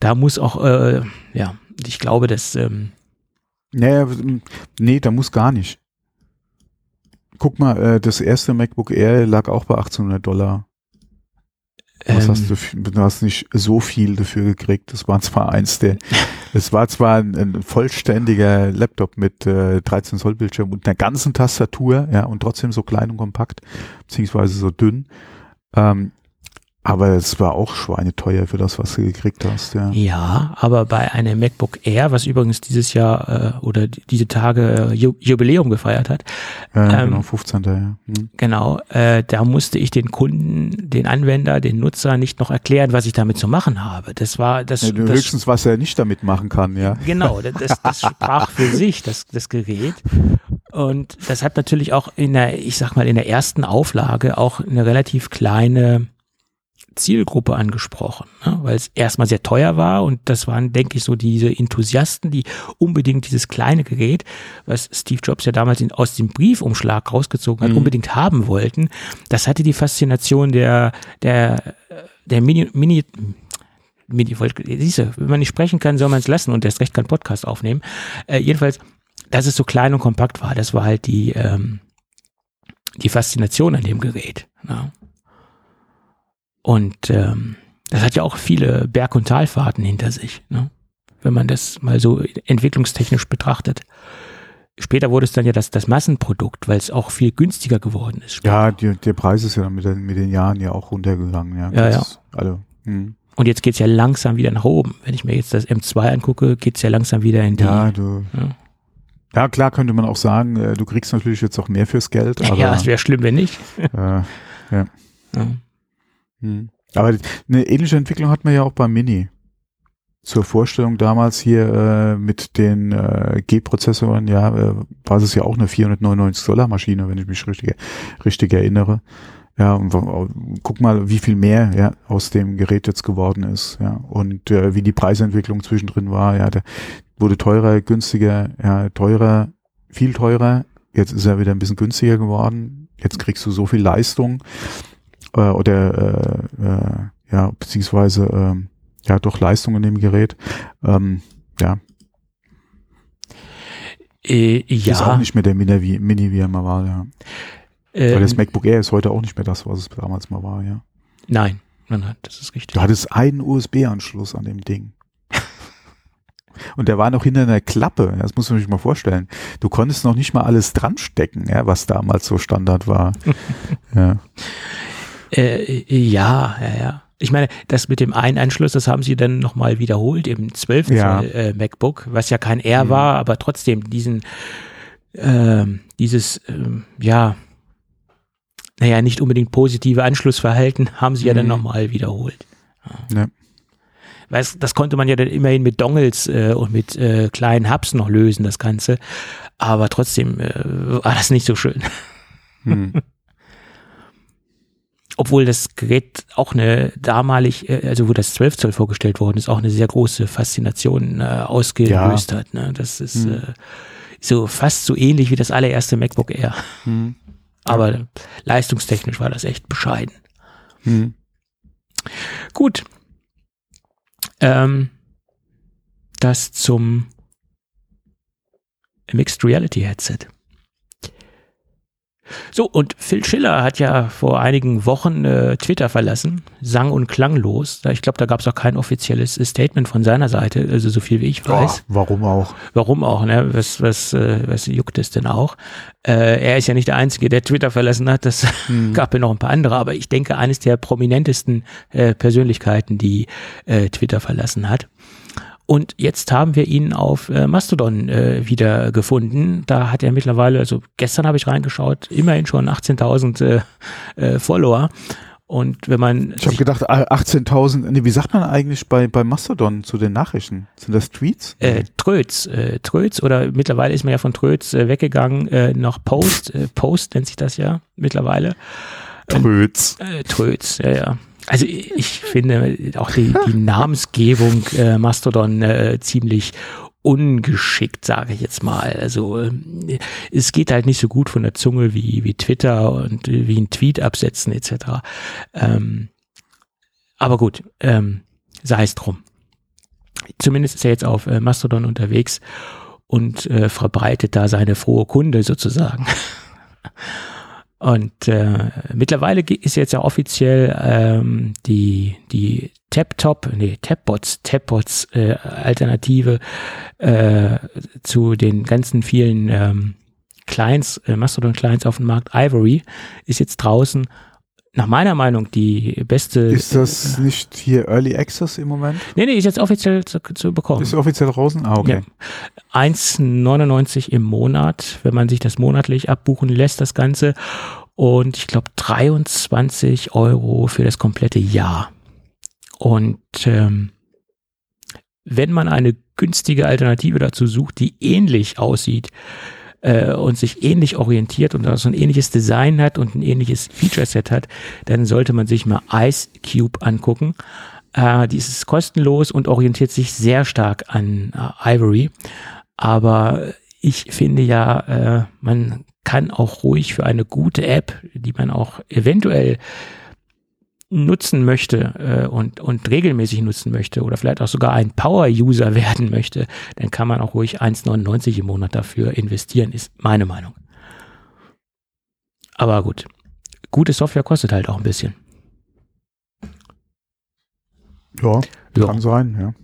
Da muss auch, äh, ja, ich glaube, dass. Ähm, naja, nee, da muss gar nicht. Guck mal, äh, das erste MacBook Air lag auch bei 1800 Dollar. Was ähm, hast du, du hast nicht so viel dafür gekriegt. Das war zwar eins der, es war zwar ein, ein vollständiger Laptop mit äh, 13 Zoll Bildschirm und einer ganzen Tastatur, ja, und trotzdem so klein und kompakt, beziehungsweise so dünn. Ähm, aber es war auch schweineteuer für das, was du gekriegt hast, ja. Ja, aber bei einem MacBook Air, was übrigens dieses Jahr äh, oder diese Tage äh, Jubiläum gefeiert hat. Ja, ähm, genau, 15. Ja. Hm. Genau, äh, da musste ich den Kunden, den Anwender, den Nutzer nicht noch erklären, was ich damit zu machen habe. Das war das. Ja, das höchstens, was er nicht damit machen kann, ja. Genau, das, das sprach für sich, das, das Gerät. Und das hat natürlich auch in der, ich sag mal, in der ersten Auflage auch eine relativ kleine Zielgruppe angesprochen, ne? weil es erstmal sehr teuer war und das waren, denke ich, so diese Enthusiasten, die unbedingt dieses kleine Gerät, was Steve Jobs ja damals in, aus dem Briefumschlag rausgezogen hat, mhm. unbedingt haben wollten. Das hatte die Faszination der, der, der Mini, Mini, Mini, siehst du, wenn man nicht sprechen kann, soll man es lassen und erst recht keinen Podcast aufnehmen. Äh, jedenfalls, dass es so klein und kompakt war, das war halt die, ähm, die Faszination an dem Gerät. Ne? Und ähm, das hat ja auch viele Berg- und Talfahrten hinter sich, ne? wenn man das mal so entwicklungstechnisch betrachtet. Später wurde es dann ja das, das Massenprodukt, weil es auch viel günstiger geworden ist. Später. Ja, die, der Preis ist ja mit den, mit den Jahren ja auch runtergegangen. Ja, ja. ja. Also, hm. Und jetzt geht's ja langsam wieder nach oben. Wenn ich mir jetzt das M2 angucke, geht's ja langsam wieder in die. Ja, du. Ja. Ja, klar könnte man auch sagen, äh, du kriegst natürlich jetzt auch mehr fürs Geld. Aber, ja, es wäre schlimm, wenn nicht. Äh, ja. ja. Hm. Aber eine ähnliche Entwicklung hat man ja auch beim Mini. Zur Vorstellung damals hier äh, mit den äh, G-Prozessoren, ja, äh, war es ja auch eine 499 Dollar Maschine, wenn ich mich richtig, richtig erinnere. Ja, und guck mal, wie viel mehr ja, aus dem Gerät jetzt geworden ist, ja, und äh, wie die Preisentwicklung zwischendrin war, ja, der wurde teurer, günstiger, ja, teurer, viel teurer. Jetzt ist er wieder ein bisschen günstiger geworden. Jetzt kriegst du so viel Leistung äh, oder äh, äh, ja, beziehungsweise äh, ja doch Leistung in dem Gerät. Ähm, ja. Äh, ja. Ist auch nicht mehr der Mini, wie, Mini, wie er mal war, ja. Ähm, Weil das MacBook Air ist heute auch nicht mehr das, was es damals mal war, ja. Nein, nein, nein, das ist richtig. Du hattest einen USB-Anschluss an dem Ding. Und der war noch hinter einer Klappe. Das muss man sich mal vorstellen. Du konntest noch nicht mal alles dran stecken, ja, was damals so Standard war. ja. Äh, ja, ja, ja. Ich meine, das mit dem einen Anschluss, das haben sie dann nochmal wiederholt im 12 ja. äh, MacBook, was ja kein R mhm. war, aber trotzdem diesen, äh, dieses, äh, ja, naja, nicht unbedingt positive Anschlussverhalten haben sie mhm. ja dann mhm. nochmal wiederholt. Ja. ja. Weißt, das konnte man ja dann immerhin mit Dongles äh, und mit äh, kleinen Hubs noch lösen, das Ganze. Aber trotzdem äh, war das nicht so schön. Mhm. obwohl das Gerät auch eine damalig, äh, also wo das 12 Zoll vorgestellt worden ist, auch eine sehr große Faszination äh, ausgelöst ja. hat. Ne? Das ist hm. äh, so fast so ähnlich wie das allererste MacBook Air. Hm. Aber ja. leistungstechnisch war das echt bescheiden. Hm. Gut. Ähm, das zum Mixed Reality Headset. So, und Phil Schiller hat ja vor einigen Wochen äh, Twitter verlassen, sang- und klanglos. Ich glaube, da gab es auch kein offizielles Statement von seiner Seite, also so viel wie ich weiß. Oh, warum auch? Warum auch, ne? Was, was, äh, was juckt es denn auch? Äh, er ist ja nicht der Einzige, der Twitter verlassen hat. Das hm. gab ja noch ein paar andere, aber ich denke, eines der prominentesten äh, Persönlichkeiten, die äh, Twitter verlassen hat. Und jetzt haben wir ihn auf äh, Mastodon äh, wieder gefunden. Da hat er mittlerweile, also gestern habe ich reingeschaut, immerhin schon 18.000 äh, äh, Follower. Und wenn man. Ich habe gedacht, 18.000, nee, wie sagt man eigentlich bei, bei Mastodon zu den Nachrichten? Sind das Tweets? Äh, Tröts, äh, Tröts oder mittlerweile ist man ja von Tröts äh, weggegangen, äh, noch Post, äh, Post nennt sich das ja mittlerweile. Tröts. Äh, Tröts, ja, ja. Also ich finde auch die, die Namensgebung äh, Mastodon äh, ziemlich ungeschickt, sage ich jetzt mal. Also äh, es geht halt nicht so gut von der Zunge wie, wie Twitter und äh, wie ein Tweet absetzen etc. Ähm, aber gut, ähm, sei es drum. Zumindest ist er jetzt auf äh, Mastodon unterwegs und verbreitet da seine frohe Kunde sozusagen. Und äh, mittlerweile ist jetzt ja offiziell ähm, die, die TapTop, nee, Tapbots, Tapbots äh, Alternative äh, zu den ganzen vielen ähm, Clients, äh, Mastodon-Clients auf dem Markt, Ivory, ist jetzt draußen nach meiner Meinung die beste. Ist das nicht hier Early Access im Moment? Nee, nee, ist jetzt offiziell zu, zu bekommen. Ist offiziell draußen? Ah, okay. Ja. 1,99 im Monat, wenn man sich das monatlich abbuchen lässt, das Ganze. Und ich glaube 23 Euro für das komplette Jahr. Und ähm, wenn man eine günstige Alternative dazu sucht, die ähnlich aussieht, äh, und sich ähnlich orientiert und so ein ähnliches Design hat und ein ähnliches Feature-Set hat, dann sollte man sich mal Ice Cube angucken. Äh, die ist kostenlos und orientiert sich sehr stark an äh, Ivory. Aber ich finde ja, äh, man kann auch ruhig für eine gute App, die man auch eventuell nutzen möchte äh, und, und regelmäßig nutzen möchte oder vielleicht auch sogar ein Power-User werden möchte, dann kann man auch ruhig 1,99 im Monat dafür investieren, ist meine Meinung. Aber gut, gute Software kostet halt auch ein bisschen. Ja, ja. kann sein, ja.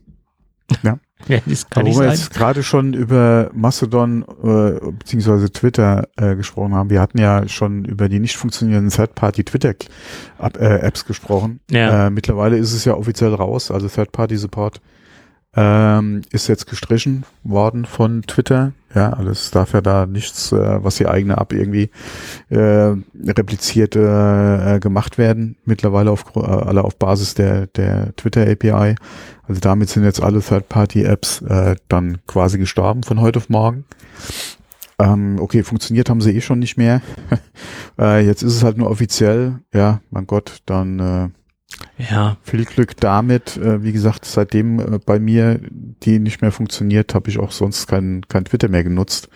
Ja. Ja, das kann Aber wo wir jetzt gerade schon über Mastodon äh, bzw. Twitter äh, gesprochen haben, wir hatten ja schon über die nicht funktionierenden Third-Party-Twitter-Apps gesprochen. Ja. Äh, mittlerweile ist es ja offiziell raus, also Third-Party-Support ähm, ist jetzt gestrichen worden von Twitter. Ja, alles darf ja da nichts, äh, was die eigene App irgendwie äh, repliziert äh, gemacht werden. Mittlerweile auf, äh, alle auf Basis der, der Twitter API. Also damit sind jetzt alle Third-Party-Apps äh, dann quasi gestorben von heute auf morgen. Ähm, okay, funktioniert haben sie eh schon nicht mehr. äh, jetzt ist es halt nur offiziell. Ja, mein Gott, dann äh, ja. Viel Glück damit. Äh, wie gesagt, seitdem äh, bei mir die nicht mehr funktioniert, habe ich auch sonst kein, kein Twitter mehr genutzt.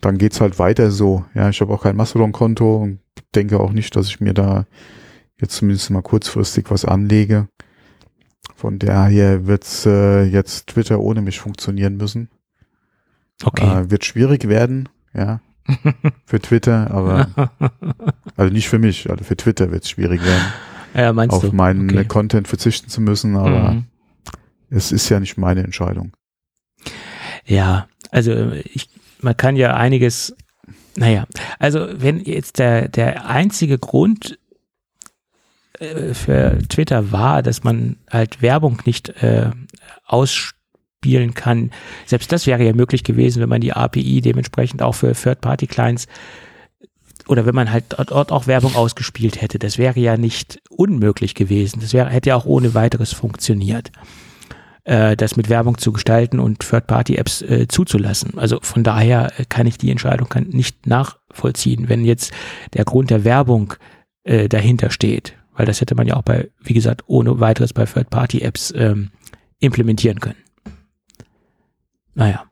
Dann geht's halt weiter so. Ja, ich habe auch kein Mastodon-Konto und denke auch nicht, dass ich mir da jetzt zumindest mal kurzfristig was anlege. Von daher wird's äh, jetzt Twitter ohne mich funktionieren müssen. Okay. Äh, wird schwierig werden, ja. für Twitter, aber also nicht für mich, also für Twitter wird's schwierig werden ja, meinst auf du? meinen Okay. Content verzichten zu müssen, aber Mhm. es ist ja nicht meine Entscheidung. Ja, also ich, man kann ja einiges, naja, also wenn jetzt der, der einzige Grund äh, für Twitter war, dass man halt Werbung nicht äh, ausspielen kann, selbst das wäre ja möglich gewesen, wenn man die API dementsprechend auch für Third-Party-Clients oder wenn man halt dort, auch Werbung ausgespielt hätte, das wäre ja nicht unmöglich gewesen. Das wäre, hätte ja auch ohne weiteres funktioniert äh, das mit Werbung zu gestalten und Third-Party-Apps äh, zuzulassen. Also von daher äh, kann ich die Entscheidung kann nicht nachvollziehen, wenn jetzt der Grund der Werbung äh, dahinter steht. Weil das hätte man ja auch bei, wie gesagt, ohne weiteres bei Third-Party-Apps ähm, implementieren können. Naja,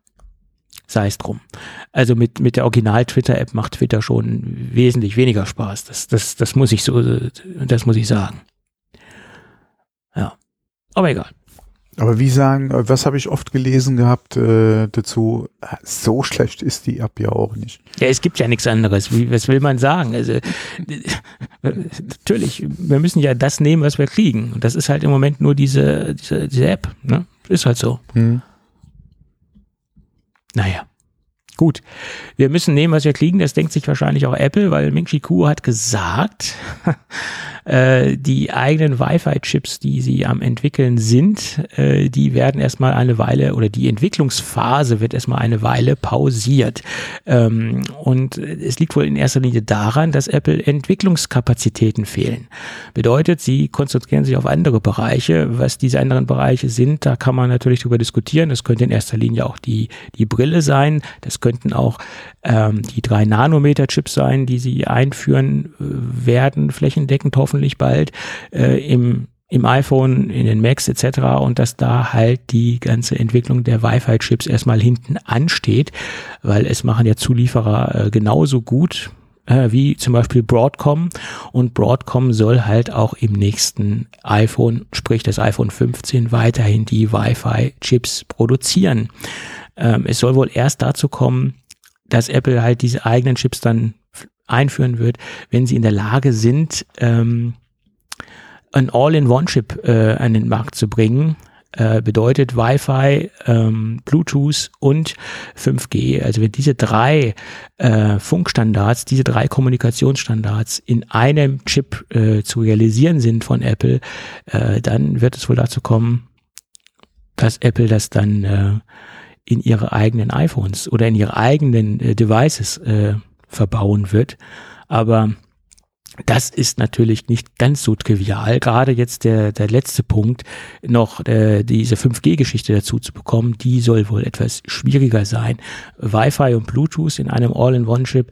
sei es drum. Also mit, mit der Original-Twitter-App macht Twitter schon wesentlich weniger Spaß. Das, das, das muss ich so, das muss ich sagen. Ja. Aber egal. Aber wie sagen, was habe ich oft gelesen gehabt äh, dazu? So schlecht ist die App ja auch nicht. Ja, es gibt ja nichts anderes. Wie, was will man sagen? Also natürlich, wir müssen ja das nehmen, was wir kriegen. Und das ist halt im Moment nur diese, diese, diese App. Ne? Ist halt so. Hm. Naja. Gut, wir müssen nehmen, was wir kriegen. Das denkt sich wahrscheinlich auch Apple, weil Ming-Chi Kuo hat gesagt, äh, die eigenen Wi-Fi-Chips, die sie am entwickeln sind, äh, die werden erstmal eine Weile oder die Entwicklungsphase wird erstmal eine Weile pausiert. Ähm, und es liegt wohl in erster Linie daran, dass Apple Entwicklungskapazitäten fehlen. Bedeutet, sie konzentrieren sich auf andere Bereiche. Was diese anderen Bereiche sind, da kann man natürlich drüber diskutieren. Das könnte in erster Linie auch die, die Brille sein. Das könnten auch ähm, die drei Nanometer-Chips sein, die sie einführen äh, werden, flächendeckend hoffentlich bald äh, im im iPhone, in den Macs etc. und dass da halt die ganze Entwicklung der Wi-Fi-Chips erstmal hinten ansteht, weil es machen ja Zulieferer äh, genauso gut äh, wie zum Beispiel Broadcom. Und Broadcom soll halt auch im nächsten iPhone, sprich das iPhone 15, weiterhin die Wi-Fi-Chips produzieren. Ähm, es soll wohl erst dazu kommen, dass Apple halt diese eigenen Chips dann einführen wird, wenn sie in der Lage sind, ähm, ein All-in-One-Chip äh, an den Markt zu bringen, äh, bedeutet Wi-Fi, ähm, Bluetooth und 5G. Also wenn diese drei äh, Funkstandards, diese drei Kommunikationsstandards in einem Chip äh, zu realisieren sind von Apple, äh, dann wird es wohl dazu kommen, dass Apple das dann äh, in ihre eigenen iPhones oder in ihre eigenen äh, Devices äh, verbauen wird. Aber das ist natürlich nicht ganz so trivial. Gerade jetzt der, der letzte Punkt, noch äh, diese 5G-Geschichte dazu zu bekommen, die soll wohl etwas schwieriger sein. Wi-Fi und Bluetooth in einem All-in-One-Chip,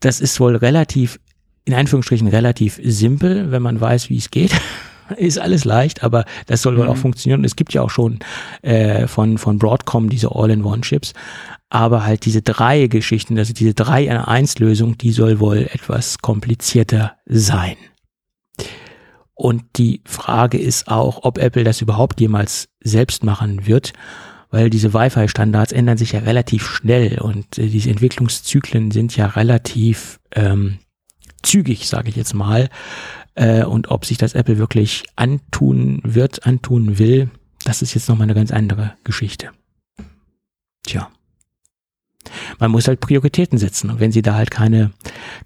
das ist wohl relativ, in Anführungsstrichen relativ simpel, wenn man weiß, wie es geht. Ist alles leicht, aber das soll wohl mhm. auch funktionieren. Es gibt ja auch schon äh, von, von Broadcom diese All-in-One-Chips. Aber halt diese drei Geschichten, also diese drei in 1 Lösung, die soll wohl etwas komplizierter sein. Und die Frage ist auch, ob Apple das überhaupt jemals selbst machen wird, weil diese Wi-Fi-Standards ändern sich ja relativ schnell und äh, diese Entwicklungszyklen sind ja relativ ähm, zügig, sage ich jetzt mal. Äh, und ob sich das Apple wirklich antun wird, antun will, das ist jetzt nochmal eine ganz andere Geschichte. Tja. Man muss halt Prioritäten setzen. Und wenn Sie da halt keine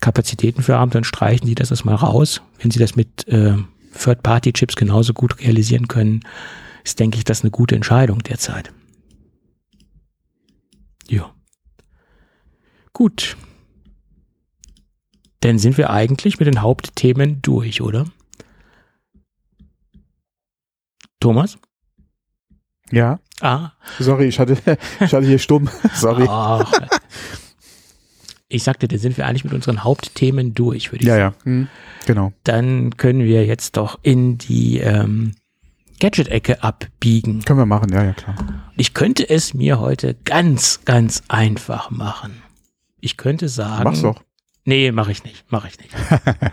Kapazitäten für haben, dann streichen Sie das erstmal raus. Wenn Sie das mit äh, Third-Party-Chips genauso gut realisieren können, ist, denke ich, das eine gute Entscheidung derzeit. Ja. Gut. Dann sind wir eigentlich mit den Hauptthemen durch, oder? Thomas? Ja. Ah. Sorry, ich hatte, ich hatte hier stumm. Sorry. Ach. Ich sagte, da sind wir eigentlich mit unseren Hauptthemen durch, würde ich ja, sagen. Ja, hm, genau. Dann können wir jetzt doch in die ähm, Gadget-Ecke abbiegen. Können wir machen, ja, ja, klar. Ich könnte es mir heute ganz, ganz einfach machen. Ich könnte sagen. Mach's doch. Nee, mache ich nicht, mache ich nicht.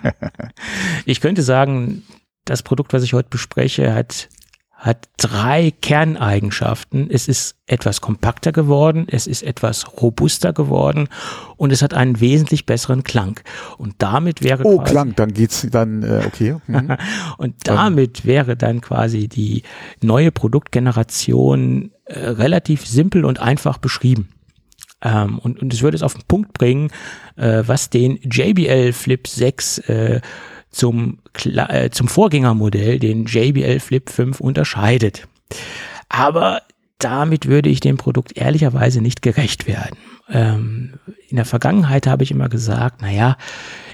ich könnte sagen, das Produkt, was ich heute bespreche, hat hat drei Kerneigenschaften. Es ist etwas kompakter geworden, es ist etwas robuster geworden und es hat einen wesentlich besseren Klang. Und damit wäre oh Klang, dann geht's dann äh, okay. Mhm. und damit wäre dann quasi die neue Produktgeneration äh, relativ simpel und einfach beschrieben. Ähm, und, und es würde es auf den Punkt bringen, äh, was den JBL Flip 6 äh, zum, äh, zum Vorgängermodell, den JBL Flip 5, unterscheidet. Aber damit würde ich dem Produkt ehrlicherweise nicht gerecht werden. Ähm, in der Vergangenheit habe ich immer gesagt, naja,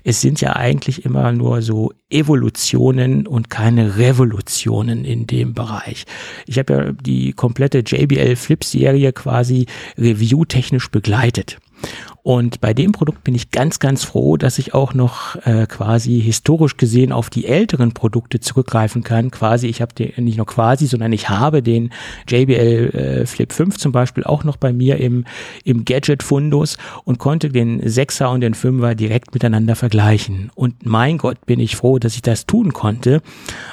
es sind ja eigentlich immer nur so Evolutionen und keine Revolutionen in dem Bereich. Ich habe ja die komplette JBL Flip Serie quasi review-technisch begleitet. Und bei dem Produkt bin ich ganz, ganz froh, dass ich auch noch äh, quasi historisch gesehen auf die älteren Produkte zurückgreifen kann. Quasi, ich habe den nicht nur quasi, sondern ich habe den JBL äh, Flip 5 zum Beispiel auch noch bei mir im, im Gadget-Fundus und konnte den 6er und den 5er direkt miteinander vergleichen. Und mein Gott, bin ich froh, dass ich das tun konnte,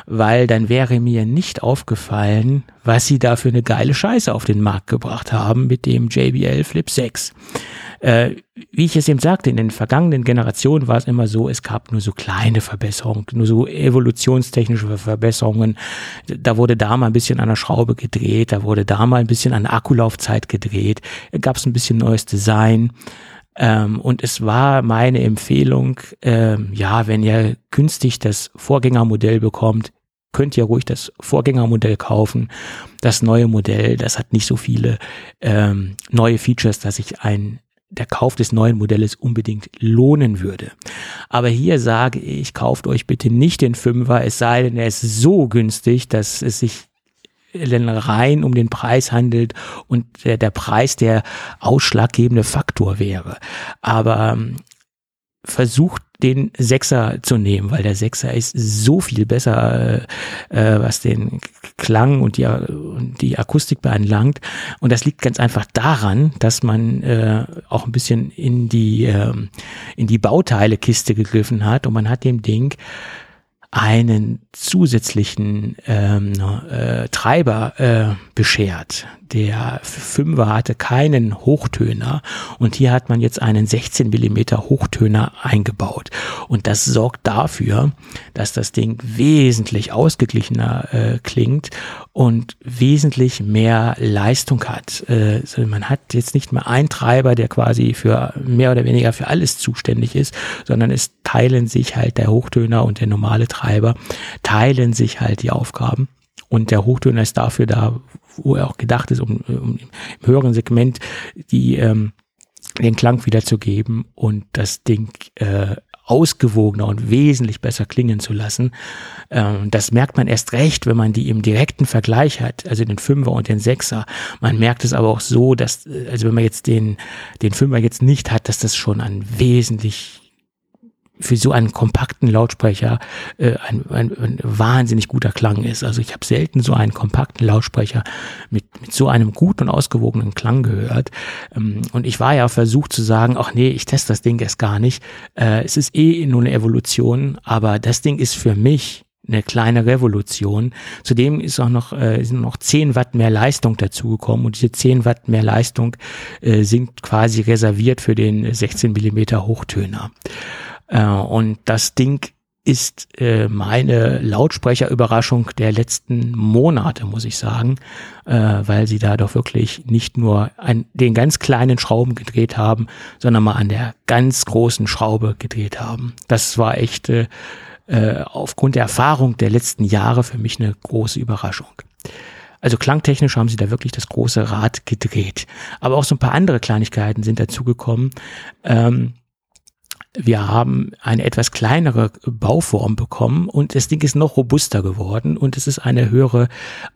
weil dann wäre mir nicht aufgefallen, was sie da für eine geile Scheiße auf den Markt gebracht haben mit dem JBL Flip 6 äh, wie ich es eben sagte, in den vergangenen Generationen war es immer so, es gab nur so kleine Verbesserungen, nur so evolutionstechnische Verbesserungen. Da wurde da mal ein bisschen an der Schraube gedreht, da wurde da mal ein bisschen an der Akkulaufzeit gedreht, gab es ein bisschen neues Design. Ähm, und es war meine Empfehlung, ähm, ja, wenn ihr günstig das Vorgängermodell bekommt, könnt ihr ruhig das Vorgängermodell kaufen. Das neue Modell, das hat nicht so viele ähm, neue Features, dass ich ein der Kauf des neuen Modells unbedingt lohnen würde. Aber hier sage ich, kauft euch bitte nicht den Fünfer, es sei denn, er ist so günstig, dass es sich denn rein um den Preis handelt und der, der Preis der ausschlaggebende Faktor wäre. Aber ähm, versucht den Sechser zu nehmen, weil der Sechser ist so viel besser, äh, äh was den Klang und die, die Akustik beanlangt. Und das liegt ganz einfach daran, dass man äh, auch ein bisschen in die, äh, in die Bauteilekiste gegriffen hat und man hat dem Ding einen zusätzlichen ähm, äh, Treiber äh, beschert. Der Fünfer hatte keinen Hochtöner und hier hat man jetzt einen 16 Millimeter Hochtöner eingebaut. Und das sorgt dafür, dass das Ding wesentlich ausgeglichener äh, klingt und wesentlich mehr Leistung hat. Äh, man hat jetzt nicht mehr einen Treiber, der quasi für mehr oder weniger für alles zuständig ist, sondern es teilen sich halt der Hochtöner und der normale Treiber, teilen sich halt die Aufgaben. Und der Hochtöner ist dafür da, wo er auch gedacht ist, um, um im höheren Segment die ähm, den Klang wiederzugeben und das Ding äh, ausgewogener und wesentlich besser klingen zu lassen. Ähm, das merkt man erst recht, wenn man die im direkten Vergleich hat, also den Fünfer und den Sechser. Man merkt es aber auch so, dass, äh, also wenn man jetzt den, den Fünfer jetzt nicht hat, dass das schon ein wesentlich für so einen kompakten Lautsprecher äh, ein, ein, ein wahnsinnig guter Klang ist. Also ich habe selten so einen kompakten Lautsprecher mit, mit so einem guten und ausgewogenen Klang gehört. Ähm, und ich war ja versucht zu sagen, ach nee, ich teste das Ding erst gar nicht. Äh, es ist eh nur eine Evolution, aber das Ding ist für mich eine kleine Revolution. Zudem ist auch noch, äh, sind noch 10 Watt mehr Leistung dazugekommen und diese 10 Watt mehr Leistung äh, sind quasi reserviert für den 16 Millimeter Hochtöner. Äh, und das Ding ist äh, meine Lautsprecherüberraschung der letzten Monate, muss ich sagen, äh, weil sie da doch wirklich nicht nur an den ganz kleinen Schrauben gedreht haben, sondern mal an der ganz großen Schraube gedreht haben. Das war echt äh, äh aufgrund der Erfahrung der letzten Jahre für mich eine große Überraschung. Also klangtechnisch haben sie da wirklich das große Rad gedreht. Aber auch so ein paar andere Kleinigkeiten sind dazugekommen. Ähm, wir haben eine etwas kleinere Bauform bekommen und das Ding ist noch robuster geworden und es ist eine höhere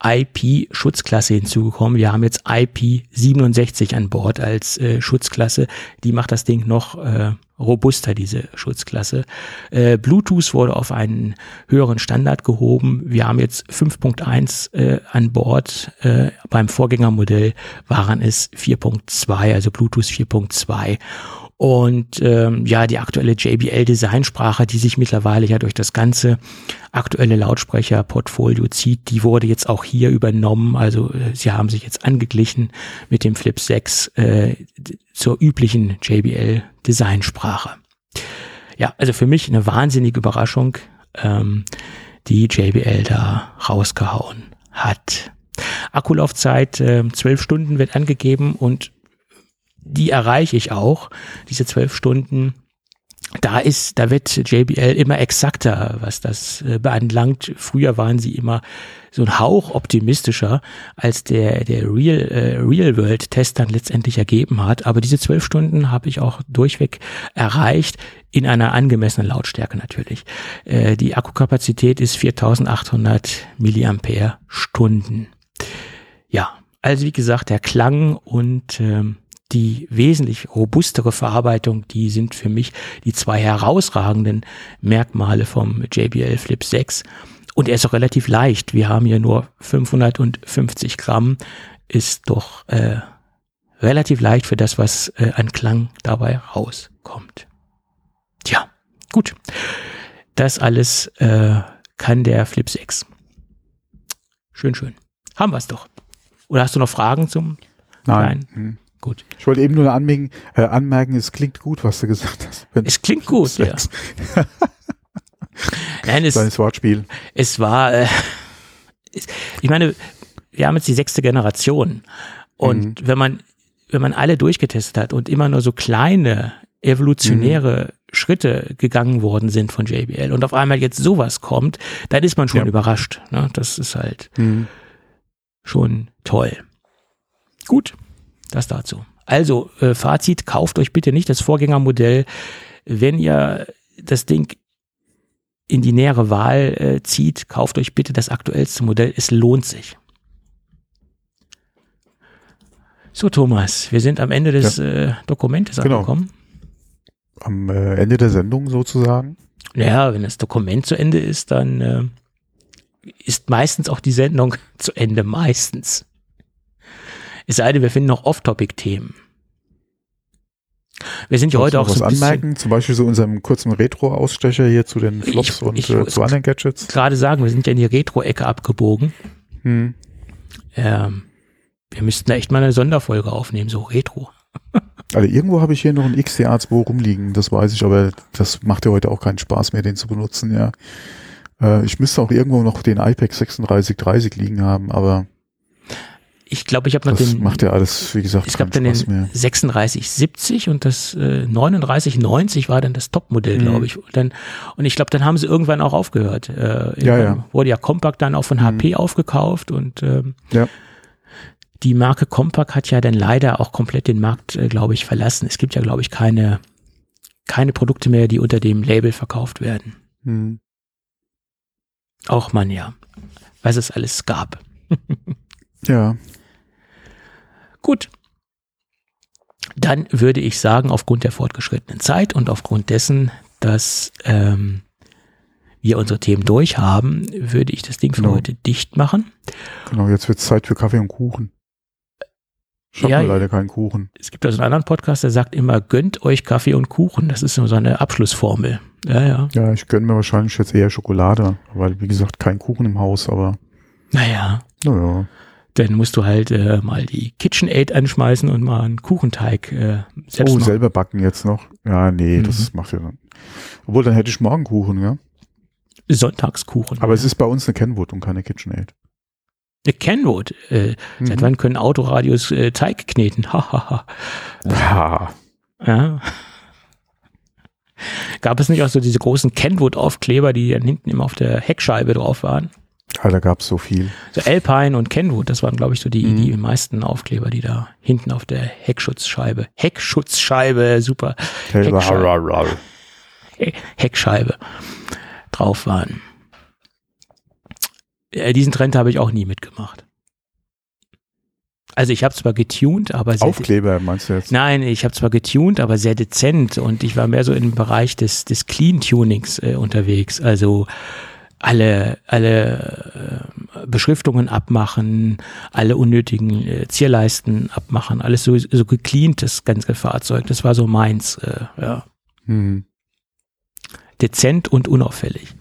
IP-Schutzklasse hinzugekommen. Wir haben jetzt IP67 an Bord als äh, Schutzklasse. Die macht das Ding noch äh, robuster, diese Schutzklasse. Äh, Bluetooth wurde auf einen höheren Standard gehoben. Wir haben jetzt 5.1 äh, an Bord. Äh, beim Vorgängermodell waren es 4.2, also Bluetooth 4.2. Und ähm, ja, die aktuelle JBL-Designsprache, die sich mittlerweile ja durch das ganze aktuelle Lautsprecherportfolio zieht, die wurde jetzt auch hier übernommen. Also äh, sie haben sich jetzt angeglichen mit dem Flip 6 äh, zur üblichen JBL-Designsprache. Ja, also für mich eine wahnsinnige Überraschung, ähm, die JBL da rausgehauen hat. Akkulaufzeit äh, 12 Stunden wird angegeben und die erreiche ich auch, diese zwölf Stunden. Da ist, da wird JBL immer exakter, was das äh, beanlangt. Früher waren sie immer so ein Hauch optimistischer, als der, der Real, äh, Real World Test dann letztendlich ergeben hat. Aber diese zwölf Stunden habe ich auch durchweg erreicht, in einer angemessenen Lautstärke natürlich. Äh, die Akkukapazität ist 4800 Milliampere Stunden. Ja, also wie gesagt, der Klang und ähm, die wesentlich robustere Verarbeitung, die sind für mich die zwei herausragenden Merkmale vom JBL Flip 6. Und er ist auch relativ leicht. Wir haben hier nur 550 Gramm, ist doch äh, relativ leicht für das, was äh, an Klang dabei rauskommt. Tja, gut. Das alles äh, kann der Flip 6. Schön, schön. Haben wir es doch. Oder hast du noch Fragen zum Nein. Kleinen? Gut. Ich wollte eben nur anmerken, äh, anmerken, es klingt gut, was du gesagt hast. Es klingt gut, ja. Nein, es, Kleines Wortspiel. Es war, äh, ich meine, wir haben jetzt die sechste Generation und mhm. wenn man, wenn man alle durchgetestet hat und immer nur so kleine evolutionäre mhm. Schritte gegangen worden sind von JBL und auf einmal jetzt sowas kommt, dann ist man schon ja. überrascht. Ne? Das ist halt mhm. schon toll. Gut. Das dazu. Also, äh, Fazit, kauft euch bitte nicht das Vorgängermodell. Wenn ihr das Ding in die nähere Wahl äh, zieht, kauft euch bitte das aktuellste Modell. Es lohnt sich. So, Thomas, wir sind am Ende des ja. äh, Dokumentes genau. angekommen. am äh, Ende der Sendung sozusagen. Ja, wenn das Dokument zu Ende ist, dann äh, ist meistens auch die Sendung zu Ende, meistens. Es sei denn, wir finden noch Off-Topic-Themen. Wir sind ja heute auch so ein anmerken, zum Beispiel so unserem kurzen Retro-Ausstecher hier zu den Flops Ich- und ich äh, zu anderen Gadgets. gerade sagen, wir sind ja in die Retro-Ecke abgebogen. Hm. Ähm, wir müssten da echt mal eine Sonderfolge aufnehmen, so Retro. Also irgendwo habe ich hier noch ein XDA2 rumliegen, das weiß ich, aber das macht ja heute auch keinen Spaß mehr, den zu benutzen, ja. Äh, ich müsste auch irgendwo noch den iPad 3630 liegen haben, aber Ich glaube, ich habe noch das den, macht ja alles, wie gesagt, es gab keinen dann Spaß den mehr. 3670 und das äh, 3990 war dann das Topmodell, Mhm. glaube ich. Und, dann, und ich glaube, dann haben sie irgendwann auch aufgehört. Äh, Ja, ja. Wurde ja Compaq dann auch von HP aufgekauft und ähm, Ja. die Marke Compaq hat ja dann leider auch komplett den Markt, äh, glaube ich, verlassen. Es gibt ja, glaube ich, keine, keine Produkte mehr, die unter dem Label verkauft werden. Hm. Auch man ja, was es alles gab. Ja, Gut. Dann würde ich sagen, aufgrund der fortgeschrittenen Zeit und aufgrund dessen, dass ähm, wir unsere Themen durch haben, würde ich das Ding für Genau. heute dicht machen. genau, jetzt wird es Zeit für Kaffee und Kuchen. Ich habe Ja, leider keinen Kuchen. Es gibt also einen anderen Podcast, der sagt immer, gönnt euch Kaffee und Kuchen. Das ist so eine Abschlussformel. Ja, ja. Ja, ich gönne mir wahrscheinlich jetzt eher Schokolade, weil, wie gesagt, kein Kuchen im Haus, aber Naja, naja. Dann musst du halt äh, mal die KitchenAid anschmeißen und mal einen Kuchenteig äh, selbst Oh, machen. selber backen jetzt noch? Ja, nee, Mhm. das macht ja dann. Obwohl, dann hätte ich morgen Kuchen, ja. Sonntagskuchen. Aber es ist bei uns eine Kenwood und keine KitchenAid. Eine Kenwood. Äh, Seit Mhm. wann können Autoradios äh, Teig kneten? Hahaha. Ja. Ja. Gab es nicht auch so diese großen Kenwood-Aufkleber, die dann hinten immer auf der Heckscheibe drauf waren? Ja, da gab's so viel. So Alpine und Kenwood, das waren, glaube ich, so die, Mhm. die meisten Aufkleber, die da hinten auf der Heckschutzscheibe, Heckschutzscheibe, super, Heckscheibe. He- Heckscheibe drauf waren. Äh, diesen Trend habe ich auch nie mitgemacht. Also ich habe zwar getuned, aber sehr Aufkleber meinst du jetzt? Nein, ich habe zwar getuned, aber sehr dezent und ich war mehr so im Bereich des, des Clean-Tunings äh, unterwegs. Also alle, alle äh, Beschriftungen abmachen, alle unnötigen äh, Zierleisten abmachen, alles so, so gecleant, das ganze Fahrzeug. Das war so meins, äh, ja. Hm. Dezent und unauffällig.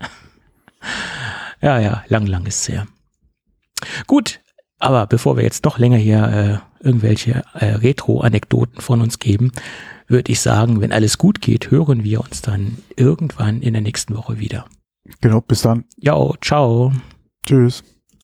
ja, ja, lang, lang ist es her. Gut, aber bevor wir jetzt noch länger hier äh, irgendwelche äh, Retro-Anekdoten von uns geben, würde ich sagen, wenn alles gut geht, hören wir uns dann irgendwann in der nächsten Woche wieder. Genau, bis dann. Ja, ciao. Tschüss.